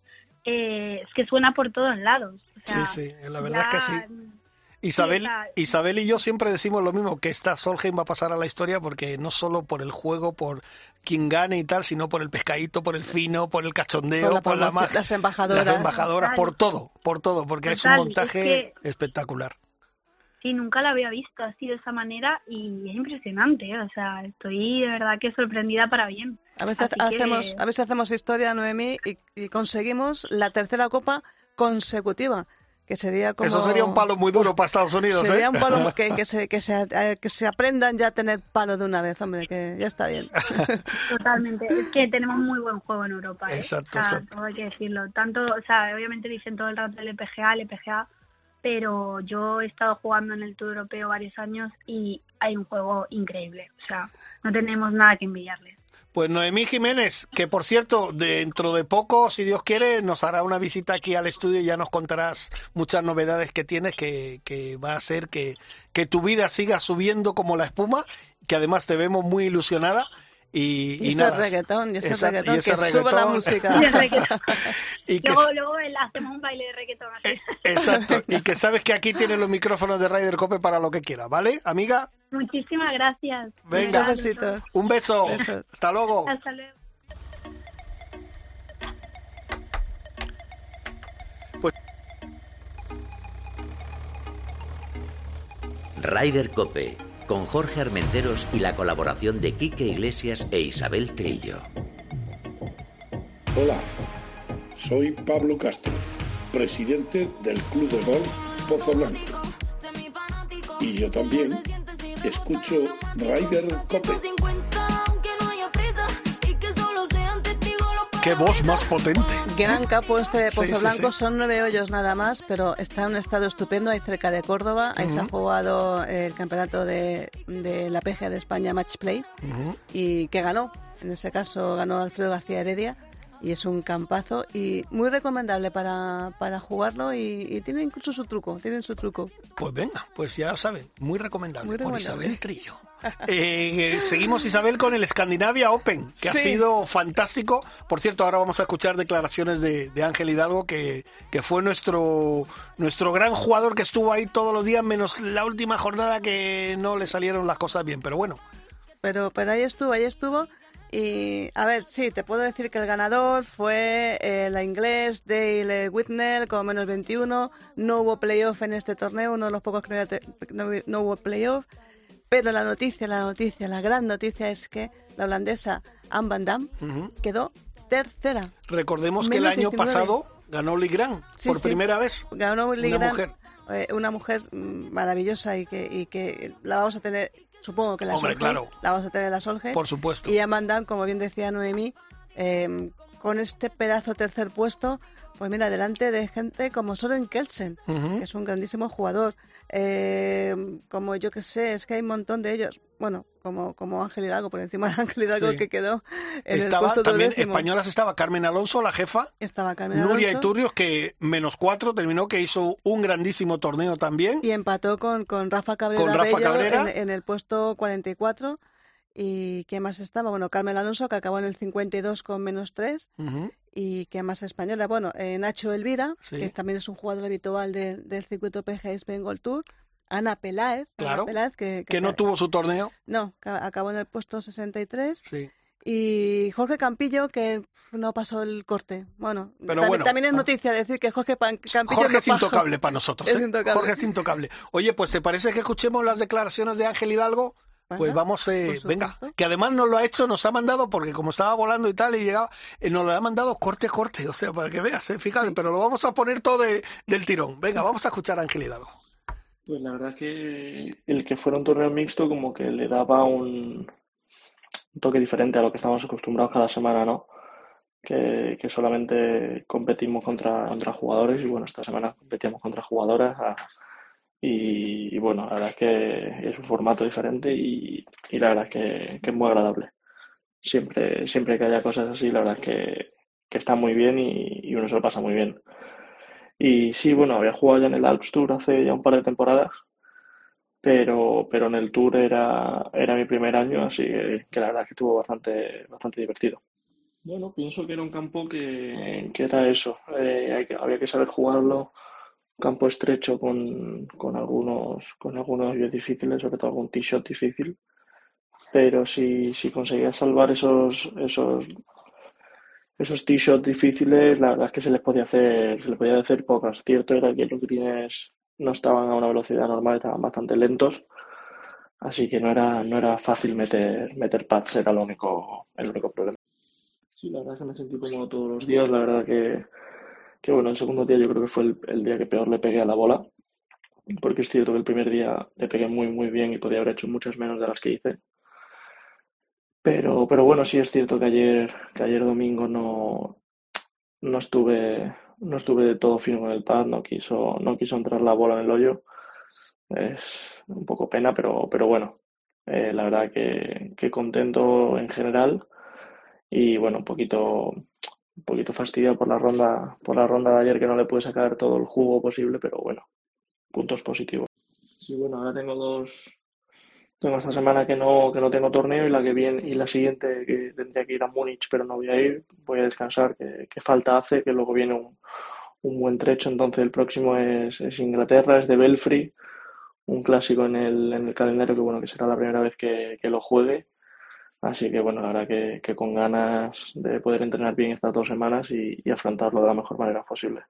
Eh, es que suena por todos lados. o sea, sí, sí, la verdad es que sí. Isabel, Sí, Isabel y yo siempre decimos lo mismo, que esta Solheim va a pasar a la historia porque no solo por el juego, por quien gane y tal, sino por el pescadito, por el fino, por el cachondeo, Por la por la promoción, magia, las embajadoras. las embajadoras, por todo, por todo, porque es un es montaje que- espectacular. Sí, nunca la había visto así de esa manera y es impresionante, ¿eh? o sea, estoy de verdad que sorprendida para bien. A veces Así que- hacemos, a veces hacemos historia, Noemí, y, y conseguimos la tercera copa consecutiva, que sería como... Eso sería un palo muy duro para Estados Unidos, Sería ¿eh? un palo que, que, se, que, se, eh, que se aprendan ya a tener palo de una vez, hombre, que ya está bien. Totalmente, es que tenemos muy buen juego en Europa. ¿eh? Exacto, O sea, exacto. todo hay que decirlo. Tanto, o sea, obviamente dicen todo el rato el LPGA, el LPGA, pero yo he estado jugando en el Tour Europeo varios años y hay un juego increíble. O sea, no tenemos nada que envidiarles. Pues Noemí Jiménez, que por cierto, dentro de poco, si Dios quiere, nos hará una visita aquí al estudio y ya nos contarás muchas novedades que tienes que, que va a hacer que, que tu vida siga subiendo como la espuma, que además te vemos muy ilusionada. Y, Y, ese nada, reggaetón, y ese Exacto, reggaetón, y ese que sube la reggaetón. música. Y reggaetón. y que, luego, luego el- hacemos un baile de reggaetón así. exacto, y que sabes que aquí tienes los micrófonos de Ryder Cope para lo que quiera, ¿vale, amiga? Muchísimas gracias. Venga. Muchos besitos. Un beso. Besos. Hasta luego. Hasta luego. Ryder Cope, con Jorge Armenteros y la colaboración de Quique Iglesias e Isabel Trillo. Hola, soy Pablo Castro, presidente del Club de Golf Pozo Blanco. Y yo también escucho Ryder Cope. Qué voz más potente. Gran capo este de Pozo sí, Blanco, sí. son nueve hoyos nada más, pero está en un estado estupendo, ahí cerca de Córdoba, ahí se ha jugado el campeonato de, de la PGA de España Match Play y que ganó, en ese caso ganó Alfredo García Heredia y es un campazo y muy recomendable para, para jugarlo y, y tiene incluso su truco, tienen su truco. Pues venga, pues ya lo saben, muy recomendable, Muy por recomendable. Isabel Trillo. Eh, seguimos Isabel con el Scandinavia Open, que ha sido fantástico. Por cierto, ahora vamos a escuchar declaraciones de, de Ángel Hidalgo, que, que fue nuestro, nuestro gran jugador que estuvo ahí todos los días, menos la última jornada que no le salieron las cosas bien. Pero bueno, Pero, pero ahí estuvo, ahí estuvo. Y a ver, sí, te puedo decir que el ganador fue eh, la inglés Dale Whitnell con menos 21. No hubo playoff en este torneo, uno de los pocos que no, no hubo playoff. Pero la noticia, la noticia, la gran noticia es que la holandesa Anne van Dam Ujú. quedó tercera. Recordemos que el año 19. pasado ganó Lee Grant Sí, por sí. primera vez. Ganó Una mujer. eh, una mujer mm, maravillosa y que, y que la vamos a tener, supongo que la Hombre, Solheim, claro. la vamos a tener en la Solheim. Por supuesto. Y Amanda, como bien decía Noemí, eh, con este pedazo tercer puesto, pues mira, delante de gente como Soren Kelsen, que es un grandísimo jugador, eh, como yo que sé, es que hay un montón de ellos, bueno, como, como Ángel Hidalgo, por encima de Ángel Hidalgo Sí. que quedó en Estaba el puesto también españolas estaba Carmen Alonso, la jefa, Estaba Carmen Nuria Alonso, Iturrios, que menos cuatro terminó, que hizo un grandísimo torneo también. y empató con, con Rafa Cabrera, Con Rafa Bello Cabrera. En, en el puesto 44. ¿Y qué más estaba? Bueno, Carmen Alonso, que acabó en el 52 con menos 3. Ujú. ¿Y qué más española? Bueno, eh, Nacho Elvira, Sí. que también es un jugador habitual de- del circuito PGA Bengal Tour. Ana Peláez, Ana Claro, Peláez, que, Que no tuvo su torneo. No, ca- acabó en el puesto 63. Sí. Y Jorge Campillo, que no pasó el corte. Bueno, Pero también, bueno, también es ah. noticia decir que Jorge Pan- Campillo Jorge no es intocable para nosotros. Es ¿eh? intocable. Jorge es intocable. Oye, pues ¿te parece que escuchemos las declaraciones de Ángel Hidalgo? Pues vamos, eh, venga, que además nos lo ha hecho, nos ha mandado, porque como estaba volando y tal, y llegaba, eh, nos lo ha mandado corte, corte, o sea, para que veas, eh, fíjate, pero lo vamos a poner todo de- del tirón. Venga, vamos a escuchar a Ángel Hidalgo. Pues la verdad que el que fuera un torneo mixto como que le daba un, un toque diferente a lo que estamos acostumbrados cada semana, ¿no? Que, que solamente competimos contra, contra jugadores y bueno, esta semana competíamos contra jugadoras a- y, y bueno, la verdad es que es un formato diferente y, y la verdad es que, que es muy agradable. Siempre, siempre que haya cosas así, la verdad es que, que está muy bien y, y uno se lo pasa muy bien. Y sí, bueno, había jugado ya en el Alps Tour hace ya un par de temporadas, pero, pero en el Tour era, era mi primer año, así que, que la verdad es que estuvo bastante, bastante divertido. Bueno, pienso que era un campo que, que era eso, eh, había que saber jugarlo, campo estrecho con, con algunos, con algunos hoyos difíciles, sobre todo algún tee shot difícil, pero si, si salvar esos, esos esos tee shots difíciles, la verdad es que se les podía hacer, se les podía hacer pocas. Cierto era que los greens no estaban a una velocidad normal, estaban bastante lentos, así que no era, no era fácil meter, meter pads, era lo único, el único problema. Sí, la verdad es que me sentí cómodo todos los días, la verdad que, que bueno, el segundo día yo creo que fue el, día que peor le pegué a la bola, porque es cierto que el primer día le pegué muy muy bien y podía haber hecho muchas menos de las que hice. Pero, pero bueno, sí es cierto que ayer, que ayer domingo no, no estuve, no estuve de todo fino con el pad, no quiso, no quiso entrar la bola en el hoyo. Es un poco pena, pero, pero bueno, eh, la verdad que contento en general y bueno, un poquito, un poquito fastidiado por la ronda, por la ronda de ayer que no le pude sacar todo el jugo posible, pero bueno, puntos positivos. Sí, bueno, ahora tengo dos, tengo esta semana que no, que no tengo torneo y la que viene y la siguiente que tendría que ir a Múnich, pero no voy a ir, voy a descansar, que, que falta hace, que luego viene un, un buen trecho, entonces el próximo es, es Inglaterra, es de Belfry, un clásico en el, en el calendario que bueno, que será la primera vez que, que lo juegue. Así que bueno, la verdad que, que con ganas de poder entrenar bien estas dos semanas y, y afrontarlo de la mejor manera posible.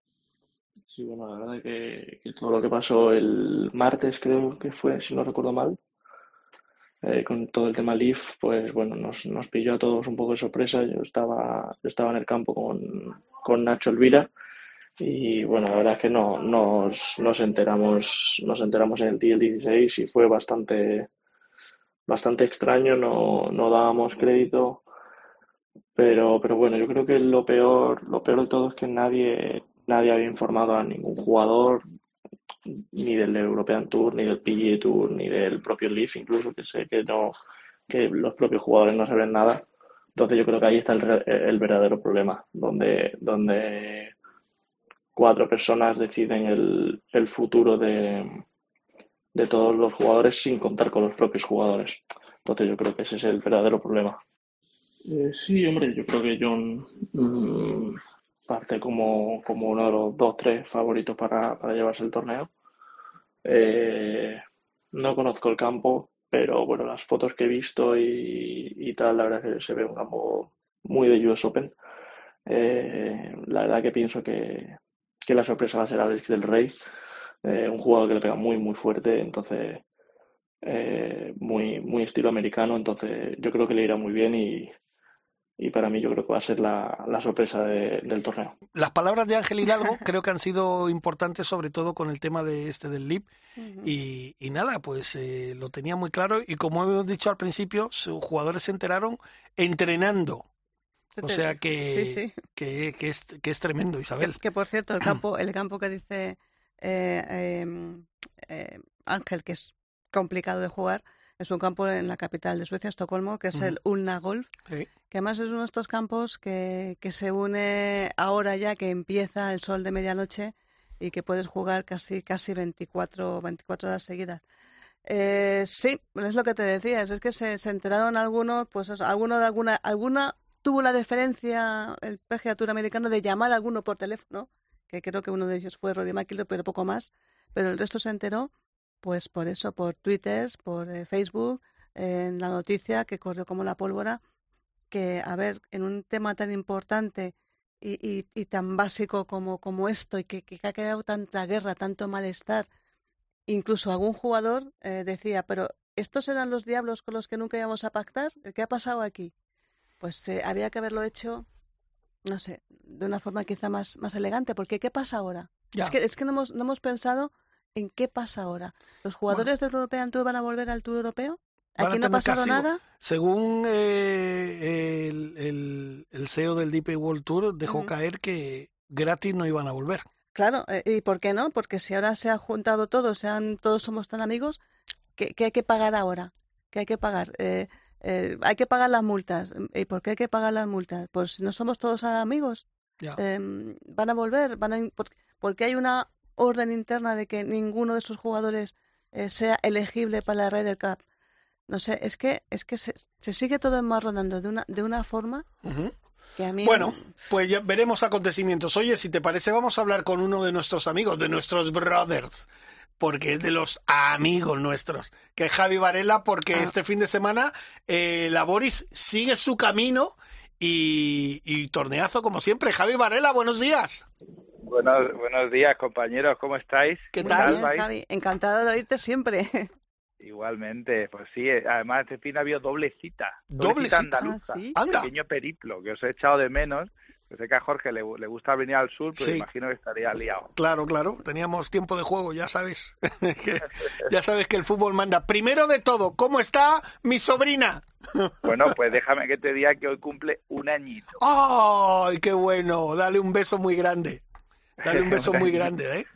Sí, bueno, la verdad que, que todo lo que pasó el martes creo que fue, si no recuerdo mal, eh, con todo el tema Leaf, pues bueno, nos, nos pilló a todos un poco de sorpresa. Yo estaba, yo estaba en el campo con, con Nacho Elvira y bueno, la verdad es que no, nos, nos enteramos, nos enteramos en el día 16 y fue bastante, bastante extraño, no, no dábamos crédito. Pero, pero bueno, yo creo que lo peor, lo peor de todo es que nadie, nadie había informado a ningún jugador, ni del European Tour, ni del PGA Tour, ni del propio Leaf, incluso que sé que no, que los propios jugadores no saben nada. Entonces yo creo que ahí está el, el verdadero problema, donde, donde cuatro personas deciden el, el futuro de, de todos los jugadores sin contar con los propios jugadores. Entonces yo creo que ese es el verdadero problema. Eh, sí, hombre, yo creo que John mm, parte como, como uno de los dos, tres favoritos para, para llevarse el torneo. Eh, no conozco el campo, pero bueno, las fotos que he visto y, y tal, la verdad que se ve un campo muy de US Open. Eh, la verdad que pienso que, que la sorpresa va a ser Alex del Rey, eh, un jugador que le pega muy, muy fuerte, entonces eh, muy, muy estilo americano, entonces yo creo que le irá muy bien y, y para mí yo creo que va a ser la, la sorpresa de- del torneo. Las palabras de Ángel Hidalgo creo que han sido importantes, sobre todo con el tema de este del LIP. Y, y nada, pues eh, lo tenía muy claro. Y como hemos dicho al principio, sus jugadores se enteraron entrenando. O sea que, Sí, sí. que, que es, que es tremendo, Isabel. Que por cierto, el campo, el campo que dice eh, eh, eh, Ángel, que es complicado de jugar, es un campo en la capital de Suecia, Estocolmo, que es el Ulna Golf, Sí. que además es uno de estos campos que, que se une ahora ya que empieza el sol de medianoche y que puedes jugar casi casi 24, 24 horas seguidas. Eh, sí, es lo que te decías, es que se, se enteraron algunos, pues eso, alguno de alguna, alguna tuvo la deferencia el PGA Tour americano de llamar a alguno por teléfono, que creo que uno de ellos fue Rory McIlroy, pero poco más, pero el resto se enteró, pues por eso, por Twitter, por eh, Facebook, en la noticia que corrió como la pólvora, que, a ver, en un tema tan importante y, tan básico como, como esto, y que, que ha quedado tanta guerra, tanto malestar, incluso algún jugador eh, decía, pero ¿estos eran los diablos con los que nunca íbamos a pactar? ¿Qué ha pasado aquí? Pues eh, había que haberlo hecho, no sé, de una forma quizá más, más elegante, porque ¿qué pasa ahora? Ya. Es que, es que no, hemos, no hemos pensado en qué pasa ahora. ¿Los jugadores del European Tour van a volver al Tour Europeo? ¿Aquí no ha pasado castigo. nada? Según eh, el, el, el CEO del DP World Tour, dejó Ujú. caer que gratis no iban a volver. Claro, eh, ¿y por qué no? Porque si ahora se ha juntado todo, sean, todos somos tan amigos, ¿qué, qué hay que pagar ahora? ¿Qué hay que pagar? Eh, eh, hay que pagar las multas. ¿Y por qué hay que pagar las multas? Pues si no somos todos amigos. Em, van a volver, van a, porque hay una orden interna de que ninguno de esos jugadores eh, sea elegible para la Ryder Cup. No sé, es que es que se, se sigue todo enmarronando de una de una forma que a mí Bueno, pues ya veremos acontecimientos. Oye, si te parece, vamos a hablar con uno de nuestros amigos, de nuestros brothers, porque es de los amigos nuestros, que es Javi Varela, porque Ah. este fin de semana eh, la Boris sigue su camino y, y torneazo como siempre. Javi Varela, buenos días. Buenos, buenos días, compañeros, ¿cómo estáis? ¿Qué tal? bien? Javi, encantada de oírte siempre. Igualmente, pues sí, además este fin ha habido doble cita, Doble cita cita. andaluza, Ah, ¿sí? Anda. pequeño periplo, que os he echado de menos, que sé que a Jorge le, le gusta venir al sur, pero Sí. imagino que estaría liado. Claro, claro, teníamos tiempo de juego, ya sabes. que- ya sabes que el fútbol manda. Primero de todo, ¿cómo está mi sobrina? Bueno, pues déjame que te diga que hoy cumple un añito. ¡Ay, qué bueno! Dale un beso muy grande. Dale un beso muy grande, ¿eh?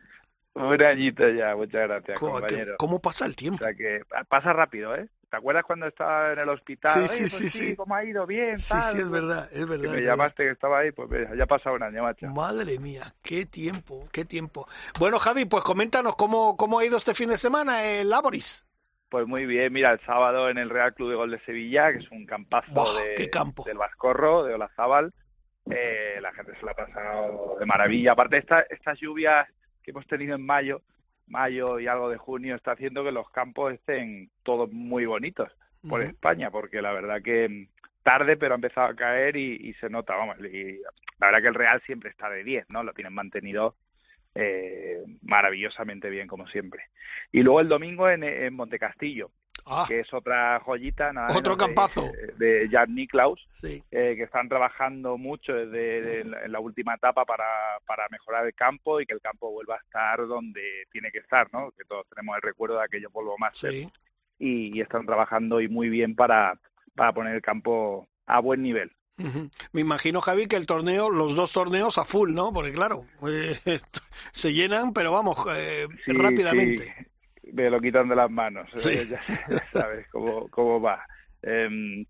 Un añito ya, muchas gracias, qué- compañero. ¿Cómo pasa el O tiempo? sea que pasa rápido, ¿eh? ¿Te acuerdas cuando estaba en el hospital? Sí, Oye, sí, pues sí, sí. ¿Cómo ha ido? Bien, Sí, tal, sí, es pues, verdad, es Que verdad. me es llamaste que estaba ahí, pues mira, ya ha pasado un año, macho. Madre mía, qué tiempo, qué tiempo. Bueno, Javi, pues coméntanos cómo, cómo ha ido este fin de semana el Laboris. Pues muy bien, mira, el sábado en el Real Club de Gol de Sevilla, que es un campazo Buah, de, campo. del Vascorro, de Olazábal, eh, la gente se lo ha pasado de maravilla. Aparte, esta, estas lluvias que hemos tenido en mayo, mayo y algo de junio, está haciendo que los campos estén todos muy bonitos por. España, porque la verdad que mm, tarde, pero ha empezado a caer y, y se nota, vamos, y la verdad que el Real siempre está de 10, ¿no? Lo tienen mantenido eh, maravillosamente bien, como siempre. Y luego el domingo en, en Montecastillo, Ah, que es otra joyita, nada Otro de- campazo. de, Jan Niklaus, sí. eh, que están trabajando mucho desde de- en la- última etapa para, para mejorar el campo y que el campo vuelva a estar donde tiene que estar, ¿no? Que todos tenemos el recuerdo de aquello polvo más Sí. y, y están trabajando y muy bien para, para poner el campo a buen nivel. Me imagino, Javi, que el torneo, los dos torneos a full, ¿no? Porque claro, eh, se llenan, pero vamos, eh, Sí, rápidamente. sí, me lo quitan de las manos, Sí. eh, ya, ya sabes cómo, cómo va. Em,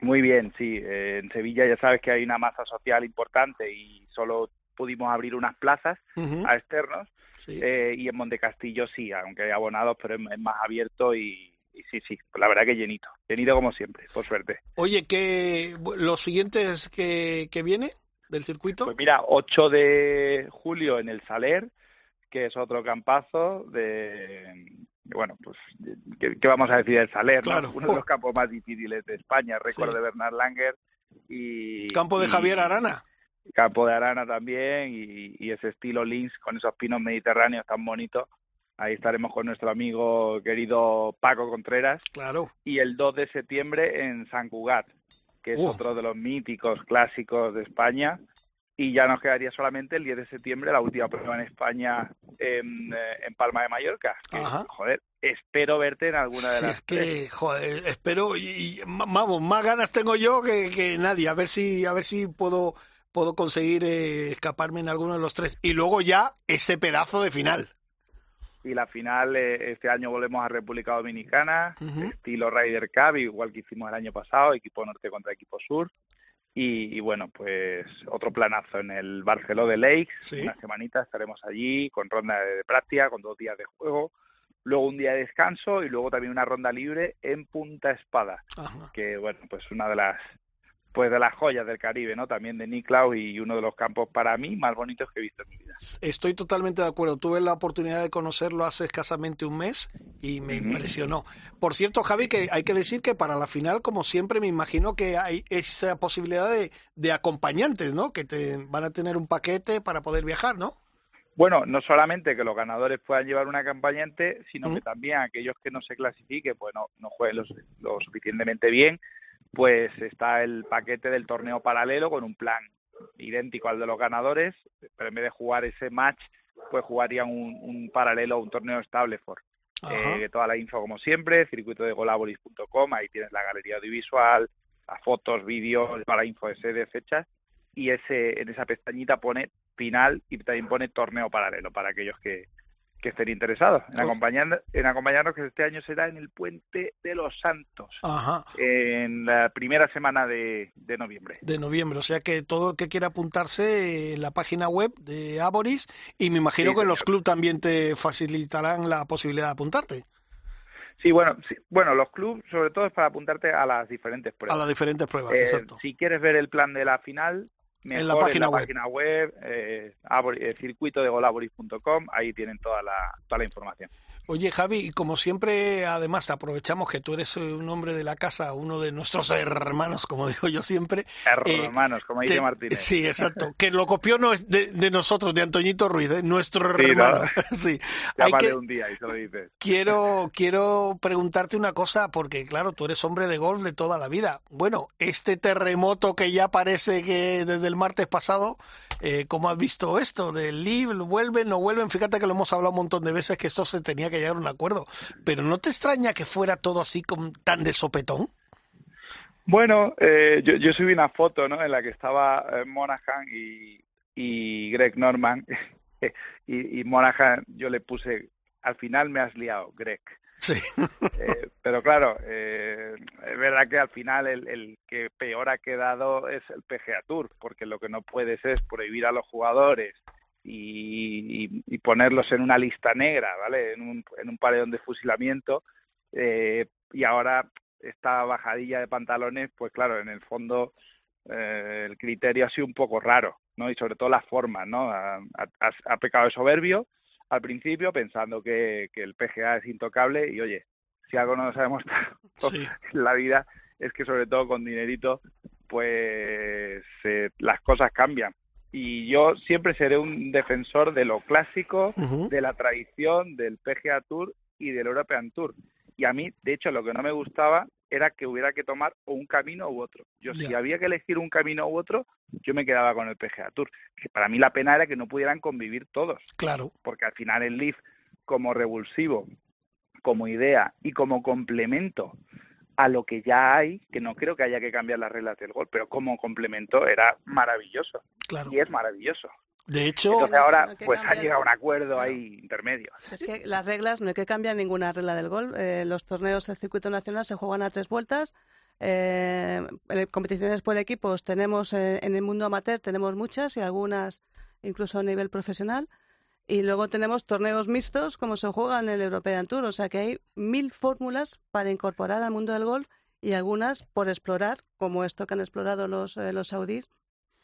muy bien, sí, eh, en Sevilla ya sabes que hay una masa social importante y solo pudimos abrir unas plazas a externos Sí. eh, y en Montecastillo sí, aunque hay abonados, pero es, es más abierto y, y sí, sí, la verdad que llenito, llenito como siempre, por suerte. Oye, que los siguientes que, que viene del circuito. Pues mira, 8 de julio en el Saler, que es otro campazo de, bueno, pues, ¿qué, qué vamos a decir del Saler? no? Claro. Uno de los campos más difíciles de España, récord Sí. de Bernard Langer y... Campo de y- Javier Arana. Campo de Arana también y, y ese estilo links con esos pinos mediterráneos tan bonitos. Ahí estaremos con nuestro amigo querido Paco Contreras. Claro. Y el 2 de septiembre en San Cugat, que es Uh. otro de los míticos clásicos de España. Y ya nos quedaría solamente el 10 de septiembre la última prueba en España en, eh, en Palma de Mallorca. Que. Joder, espero verte en alguna de las es que, joder, espero y, vamos, más ganas tengo yo que, que nadie. A ver si, a ver si puedo, puedo conseguir eh, escaparme en alguno de los tres. Y luego ya ese pedazo de final. y la final eh, este año volvemos a República Dominicana, estilo Ryder Cup, igual que hicimos el año pasado, equipo norte contra equipo sur. Y, y bueno, pues otro planazo en el Barceló de Lakes, Sí. una semanita estaremos allí con ronda de práctica, con dos días de juego, luego un día de descanso y luego también una ronda libre en Punta Espada, Ajá. que bueno, pues una de las pues de las joyas del Caribe, ¿no? También de Nicklaus y uno de los campos para mí más bonitos que he visto en mi vida. Estoy totalmente de acuerdo. Tuve la oportunidad de conocerlo hace escasamente un mes y me impresionó. Por cierto, Javi, que hay que decir que para la final, como siempre, me imagino que hay esa posibilidad de, de acompañantes, ¿no? Que te van a tener un paquete para poder viajar, ¿no? Bueno, no solamente que los ganadores puedan llevar un acompañante, sino que también aquellos que no se clasifiquen, pues no, no jueguen lo, lo suficientemente bien, pues está el paquete del torneo paralelo con un plan idéntico al de los ganadores, pero en vez de jugar ese match, pues jugarían un, un paralelo a un torneo estable for. Ajá. Eh, toda la info como siempre, circuito de golaboris.com, ahí tienes la galería audiovisual, las fotos, vídeos, la info de sede, fechas, y ese en esa pestañita pone final y también pone torneo paralelo para aquellos que, que estén interesados en, acompañar, en acompañarnos, que este año será en el Puente de los Santos, Ajá. en la primera semana de, de noviembre. de noviembre. O sea que todo el que quiera apuntarse en la página web de Aboris y me imagino Sí, que los señor. clubes también te facilitarán la posibilidad de apuntarte Sí, bueno, sí, bueno, los clubes sobre todo es para apuntarte a las diferentes a pruebas. las diferentes pruebas. Eh, exacto. si quieres ver el plan de la final, mejor En la página web. página web, eh, eh, circuito de golaboris.com, ahí tienen toda la, toda la información. Oye, Javi, y como siempre, además, aprovechamos que tú eres eh, un hombre de la casa, uno de nuestros hermanos, como digo yo siempre. eh, Hermanos, como dice que- Martínez. Sí, exacto. Que lo copió no es de, de nosotros, de Antoñito Ruiz, ¿eh? nuestro Sí, ¿no? hermano. Sí. Hay que, un día y se lo dices. quiero, quiero preguntarte una cosa, porque claro, tú eres hombre de golf de toda la vida. Bueno, este terremoto que ya parece que desde el martes pasado, eh, ¿cómo has visto esto? ¿Del LIV? ¿Vuelven? ¿No vuelven? Fíjate que lo hemos hablado un montón de veces que esto se tenía que llegar a un acuerdo. Pero ¿no te extraña que fuera todo así como tan de sopetón? Bueno, eh, yo, yo subí una foto ¿no? en la que estaba eh, Monaghan y, y Greg Norman. y, y Monaghan, yo le puse, al final me has liado, Greg. Sí. Eh, pero claro, eh, es verdad que al final el, el que peor ha quedado es el PGA Tour, porque lo que no puedes es prohibir a los jugadores y, y- ponerlos en una lista negra, ¿vale? En un, en un paredón de fusilamiento. eh, y ahora esta bajadilla de pantalones, pues claro, en el fondo eh, el criterio ha sido un poco raro, ¿no? Y sobre todo las formas, ¿no? Ha, ha- ha pecado de soberbio al principio pensando que, que el PGA es intocable y oye, si algo no nos ha demostrado Sí. la vida es que sobre todo con dinerito pues eh, las cosas cambian y yo siempre seré un defensor de lo clásico, de la tradición del PGA Tour y del European Tour. Y a mí, de hecho, lo que no me gustaba era que hubiera que tomar o un camino u otro. Yo, si había que elegir un camino u otro, yo me quedaba con el PGA Tour. Que para mí la pena era que no pudieran convivir todos Claro. porque al final el Leaf como revulsivo, como idea y como complemento a lo que ya hay, que no creo que haya que cambiar las reglas del gol, pero como complemento era maravilloso Claro. y es maravilloso. De hecho, Entonces ahora no pues cambiar. llegado a un acuerdo ahí intermedio. Es que las reglas, no hay que cambiar ninguna regla del golf. Eh, los torneos del circuito nacional se juegan a tres vueltas. Eh, eh, competiciones por equipos tenemos eh, en el mundo amateur, tenemos muchas y algunas incluso a nivel profesional. Y luego tenemos torneos mixtos como se juega en el European Tour. O sea que hay mil fórmulas para incorporar al mundo del golf y algunas por explorar, como esto que han explorado los, eh, los saudíes,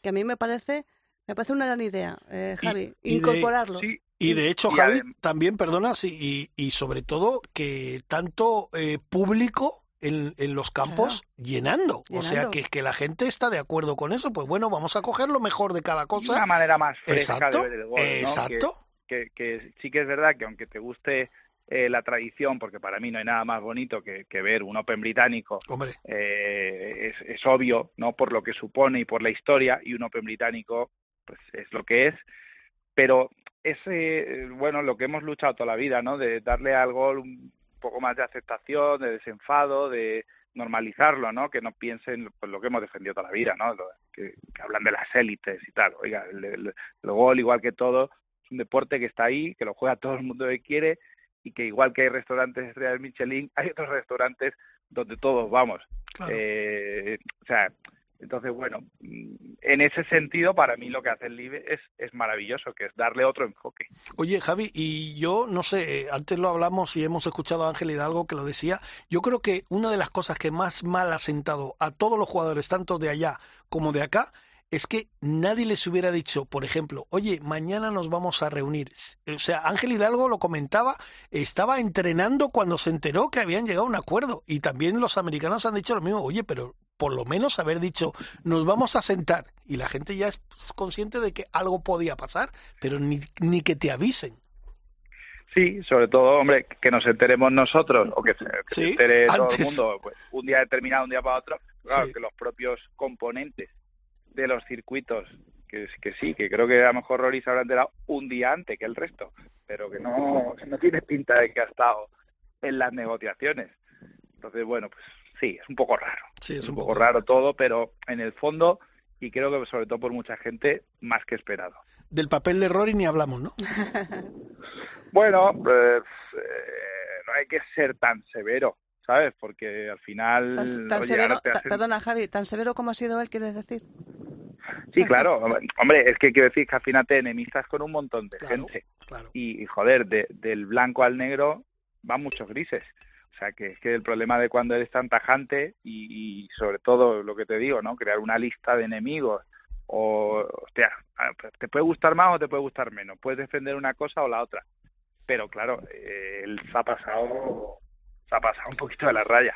que a mí me parece, me parece una gran idea, eh, Javi, y de- incorporarlo. Sí, Y de hecho, Y Javi, adem- también, perdona, sí, y, y sobre todo que tanto eh, público en, en los campos llenando. O sea, que, que la gente está de acuerdo con eso. Pues bueno, vamos a coger lo mejor de cada cosa. una manera más fresca Exacto, de ver el gol, ¿no? Que- exacto. que, que sí que es verdad que aunque te guste eh, la tradición, porque para mí no hay nada más bonito que, que ver un Open británico, eh, es, es obvio, ¿no? Por lo que supone y por la historia, y un Open británico, pues es lo que es, pero es, eh, bueno, lo que hemos luchado toda la vida, ¿no? De darle al gol un poco más de aceptación, de desenfado, de normalizarlo, ¿no? Que no piensen pues, lo que hemos defendido toda la vida, ¿no? Que, que hablan de las élites y tal. Oiga, el, el- el gol, igual que todo, es un deporte que está ahí, que lo juega todo el mundo que quiere y que igual que hay restaurantes Real Michelin, hay otros restaurantes donde todos vamos. Eh, o sea, entonces, bueno, mm, en ese sentido, para mí lo que hace el Live es, es maravilloso, que es darle otro enfoque. Oye, Javi, y yo no sé, eh, antes lo hablamos y hemos escuchado a Ángel Hidalgo que lo decía. Yo creo que una de las cosas que más mal ha sentado a todos los jugadores, tanto de allá como de acá, es que nadie les hubiera dicho, por ejemplo, oye, mañana nos vamos a reunir. O sea, Ángel Hidalgo lo comentaba, estaba entrenando cuando se enteró que habían llegado a un acuerdo. Y también los americanos han dicho lo mismo, oye, pero por lo menos haber dicho, nos vamos a sentar. Y la gente ya es consciente de que algo podía pasar, pero ni, ni que te avisen. Sí, sobre todo, hombre, que nos enteremos nosotros o que se, que se entere todo el mundo pues, un día determinado, un día para otro. Claro, que los propios componentes de los circuitos, que, que sí, que creo que a lo mejor Rory se habrá enterado un día antes que el resto, pero que no, que no tiene pinta de que ha estado en las negociaciones. Entonces, bueno, pues sí, es un poco raro. Sí, es un poco raro todo, pero en el fondo, y creo que sobre todo por mucha gente, más que esperado. Del papel de Rory ni hablamos, ¿no? Bueno, pues, eh, no hay que ser tan severo, ¿sabes? Porque al final... Tan, tan oye, severo, hacen- perdona Javi, tan severo como ha sido él, quieres decir. Sí, claro. Hombre, es que quiero decir que al final te enemistas con un montón de gente. Y, y, joder, de- del blanco al negro van muchos grises. O sea, que es que el problema de cuando eres tan tajante y, y sobre todo lo que te digo, ¿no? Crear una lista de enemigos o, hostia, te puede gustar más o te puede gustar menos. Puedes defender una cosa o la otra. Pero claro, eh, él se ha pasado, se ha pasado un poquito de la raya.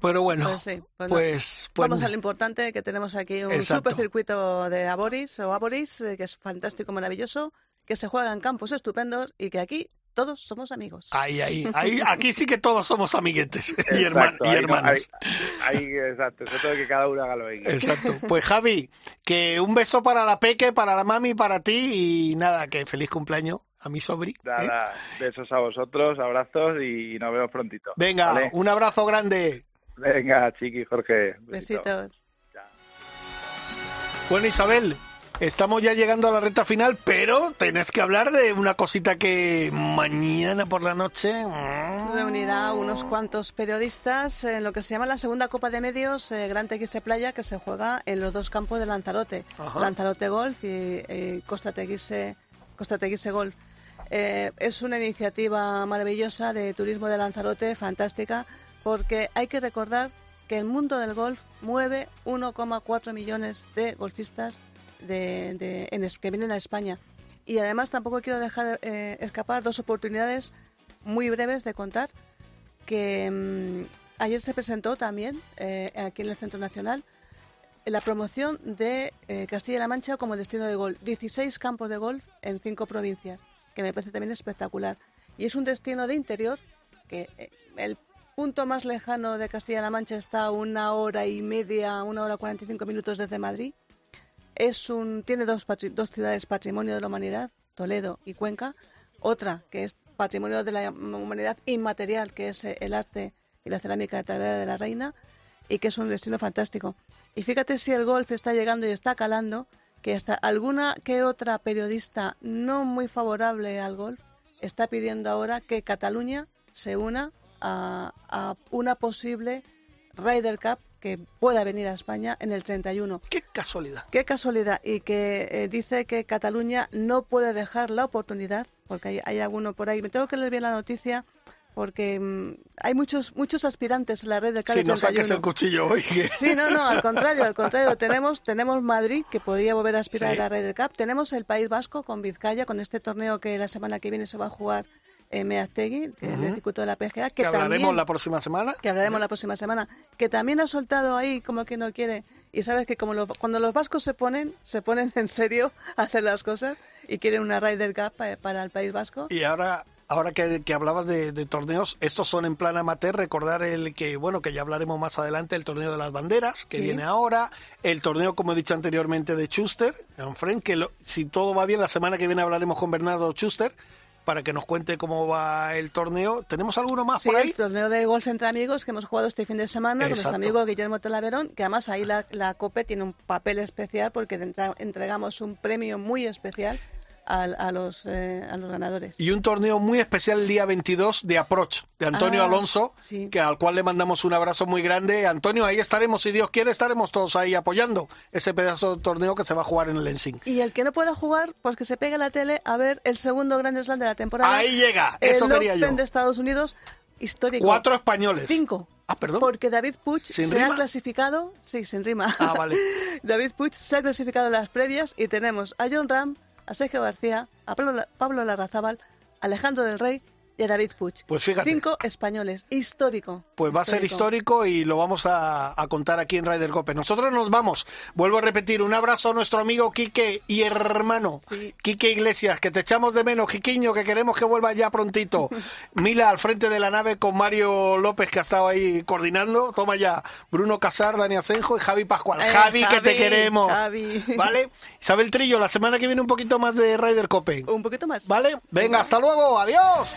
Pero bueno, Pues sí, pues, pues, no. pues Vamos a lo importante, que tenemos aquí un Exacto. supercircuito de Aboris o Aboris, eh, que es fantástico, maravilloso, que se juega en campos estupendos y que aquí todos somos amigos. Ahí, ahí, ahí, aquí sí que todos somos amiguetes Exacto, y hermanos. Ahí, ahí, exacto, sobre todo que cada uno haga lo que. Exacto. Pues Javi, que un beso para la Peque, para la mami, para ti y nada, que feliz cumpleaños a mi sobri. ¿eh? Nada, besos a vosotros, abrazos y nos vemos prontito. Venga, ¿vale? un abrazo grande. Venga, Chiqui, Jorge. besito. Besitos. Bueno, Isabel, estamos ya llegando a la recta final, pero tenés que hablar de una cosita que mañana por la noche... mm, Reunirá unos cuantos periodistas en lo que se llama la segunda Copa de Medios eh, Gran TX Playa, que se juega en los dos campos de Lanzarote. Ajá. Lanzarote Golf y eh, Costa Teguise, Costa Teguise Golf. Eh, es una iniciativa maravillosa de turismo de Lanzarote, fantástica, porque hay que recordar que el mundo del golf mueve 1,4 millones de golfistas que vienen a España. Y además tampoco quiero dejar eh, escapar dos oportunidades muy breves de contar que mm, ayer se presentó también eh, aquí en el Centro Nacional la promoción de eh, Castilla-La Mancha como destino de golf. 16 campos de golf en cinco provincias, que me parece también espectacular. Y es un destino de interior que el punto más lejano de Castilla-La Mancha está una hora y media, una hora 45 minutos desde Madrid. Es un, tiene dos, dos ciudades patrimonio de la humanidad, Toledo y Cuenca. Otra que es patrimonio de la humanidad inmaterial, que es eh, el arte y la cerámica de Talavera de la Reina, y que es un destino fantástico. Y fíjate si el golf está llegando y está calando, que hasta alguna que otra periodista no muy favorable al golf está pidiendo ahora que Cataluña se una a, a una posible Ryder Cup que pueda venir a España en el 31. Qué casualidad. Qué casualidad. Y que eh, dice que Cataluña no puede dejar la oportunidad, porque hay, hay alguno por ahí. Me tengo que leer bien la noticia, porque mm, hay muchos muchos aspirantes en la red del Cup Si del no saques 31. el cuchillo hoy. Sí, no, no, al contrario, al contrario. Tenemos, tenemos Madrid, que podría volver a aspirar Sí. a la Ryder Cup. Tenemos el País Vasco con Vizcaya, con este torneo que la semana que viene se va a jugar en Meaztegui, que es el Ujú. circuito de la PGA. Que Que, hablaremos también- la próxima semana. que hablaremos la próxima semana, que también ha soltado ahí, como que no quiere, Y sabes que como cuando los vascos se ponen, se ponen en serio a hacer las cosas y quieren una Ryder Cup pa- para el País Vasco. Y ahora, ahora que, que hablabas de, de torneos, estos son en plan amateur, recordar el que, bueno, que ya hablaremos más adelante, el torneo de las banderas, que Sí. viene ahora, el torneo, como he dicho anteriormente, de Schuster, en Fren, que lo- si todo va bien, la semana que viene hablaremos con Bernardo Schuster para que nos cuente cómo va el torneo. ¿Tenemos alguno más Sí, por ahí? el torneo de golf entre amigos que hemos jugado este fin de semana con nuestro amigo Guillermo Talaverón, que además ahí la, la COPE tiene un papel especial porque entregamos un premio muy especial al- a, los, eh, a los ganadores. Y un torneo muy especial el día 22 de Approach, de Antonio Ah, Alonso, sí. que al cual le mandamos un abrazo muy grande. Antonio, ahí estaremos, si Dios quiere, estaremos todos ahí apoyando ese pedazo de torneo que se va a jugar en el Lensing. Y el que no pueda jugar, pues que se pegue a la tele a ver el segundo Grand Slam de la temporada. Ahí llega, el eso quería Open yo. de Estados Unidos, histórico. Cuatro españoles. Cinco. Ah, perdón. Porque David ¿Sin se rima? ha clasificado, sí, sin rima. Ah, vale. David Puig se ha clasificado en las previas y tenemos a John Ram, a Sergio García, a Pablo, La- Pablo Larrazábal, Alejandro del Rey y a David Puig. Pues fíjate. Cinco españoles, histórico. Pues va a ser histórico y lo vamos a, a contar aquí en Ryder Cope. Nosotros nos vamos. Vuelvo a repetir, un abrazo a nuestro amigo Quique y hermano Quique Iglesias, que te echamos de menos, Quiquiño, que queremos que vuelva ya prontito. Mila al frente de la nave con Mario López, que ha estado ahí coordinando. Toma ya, Bruno Casar, Dani Asenjo y Javi Pascual. Eh, Javi, que te queremos. Javi. ¿Vale? Isabel Trillo, la semana que viene un poquito más de Ryder Cope. Un poquito más. ¿Vale? Venga, hasta luego. Adiós.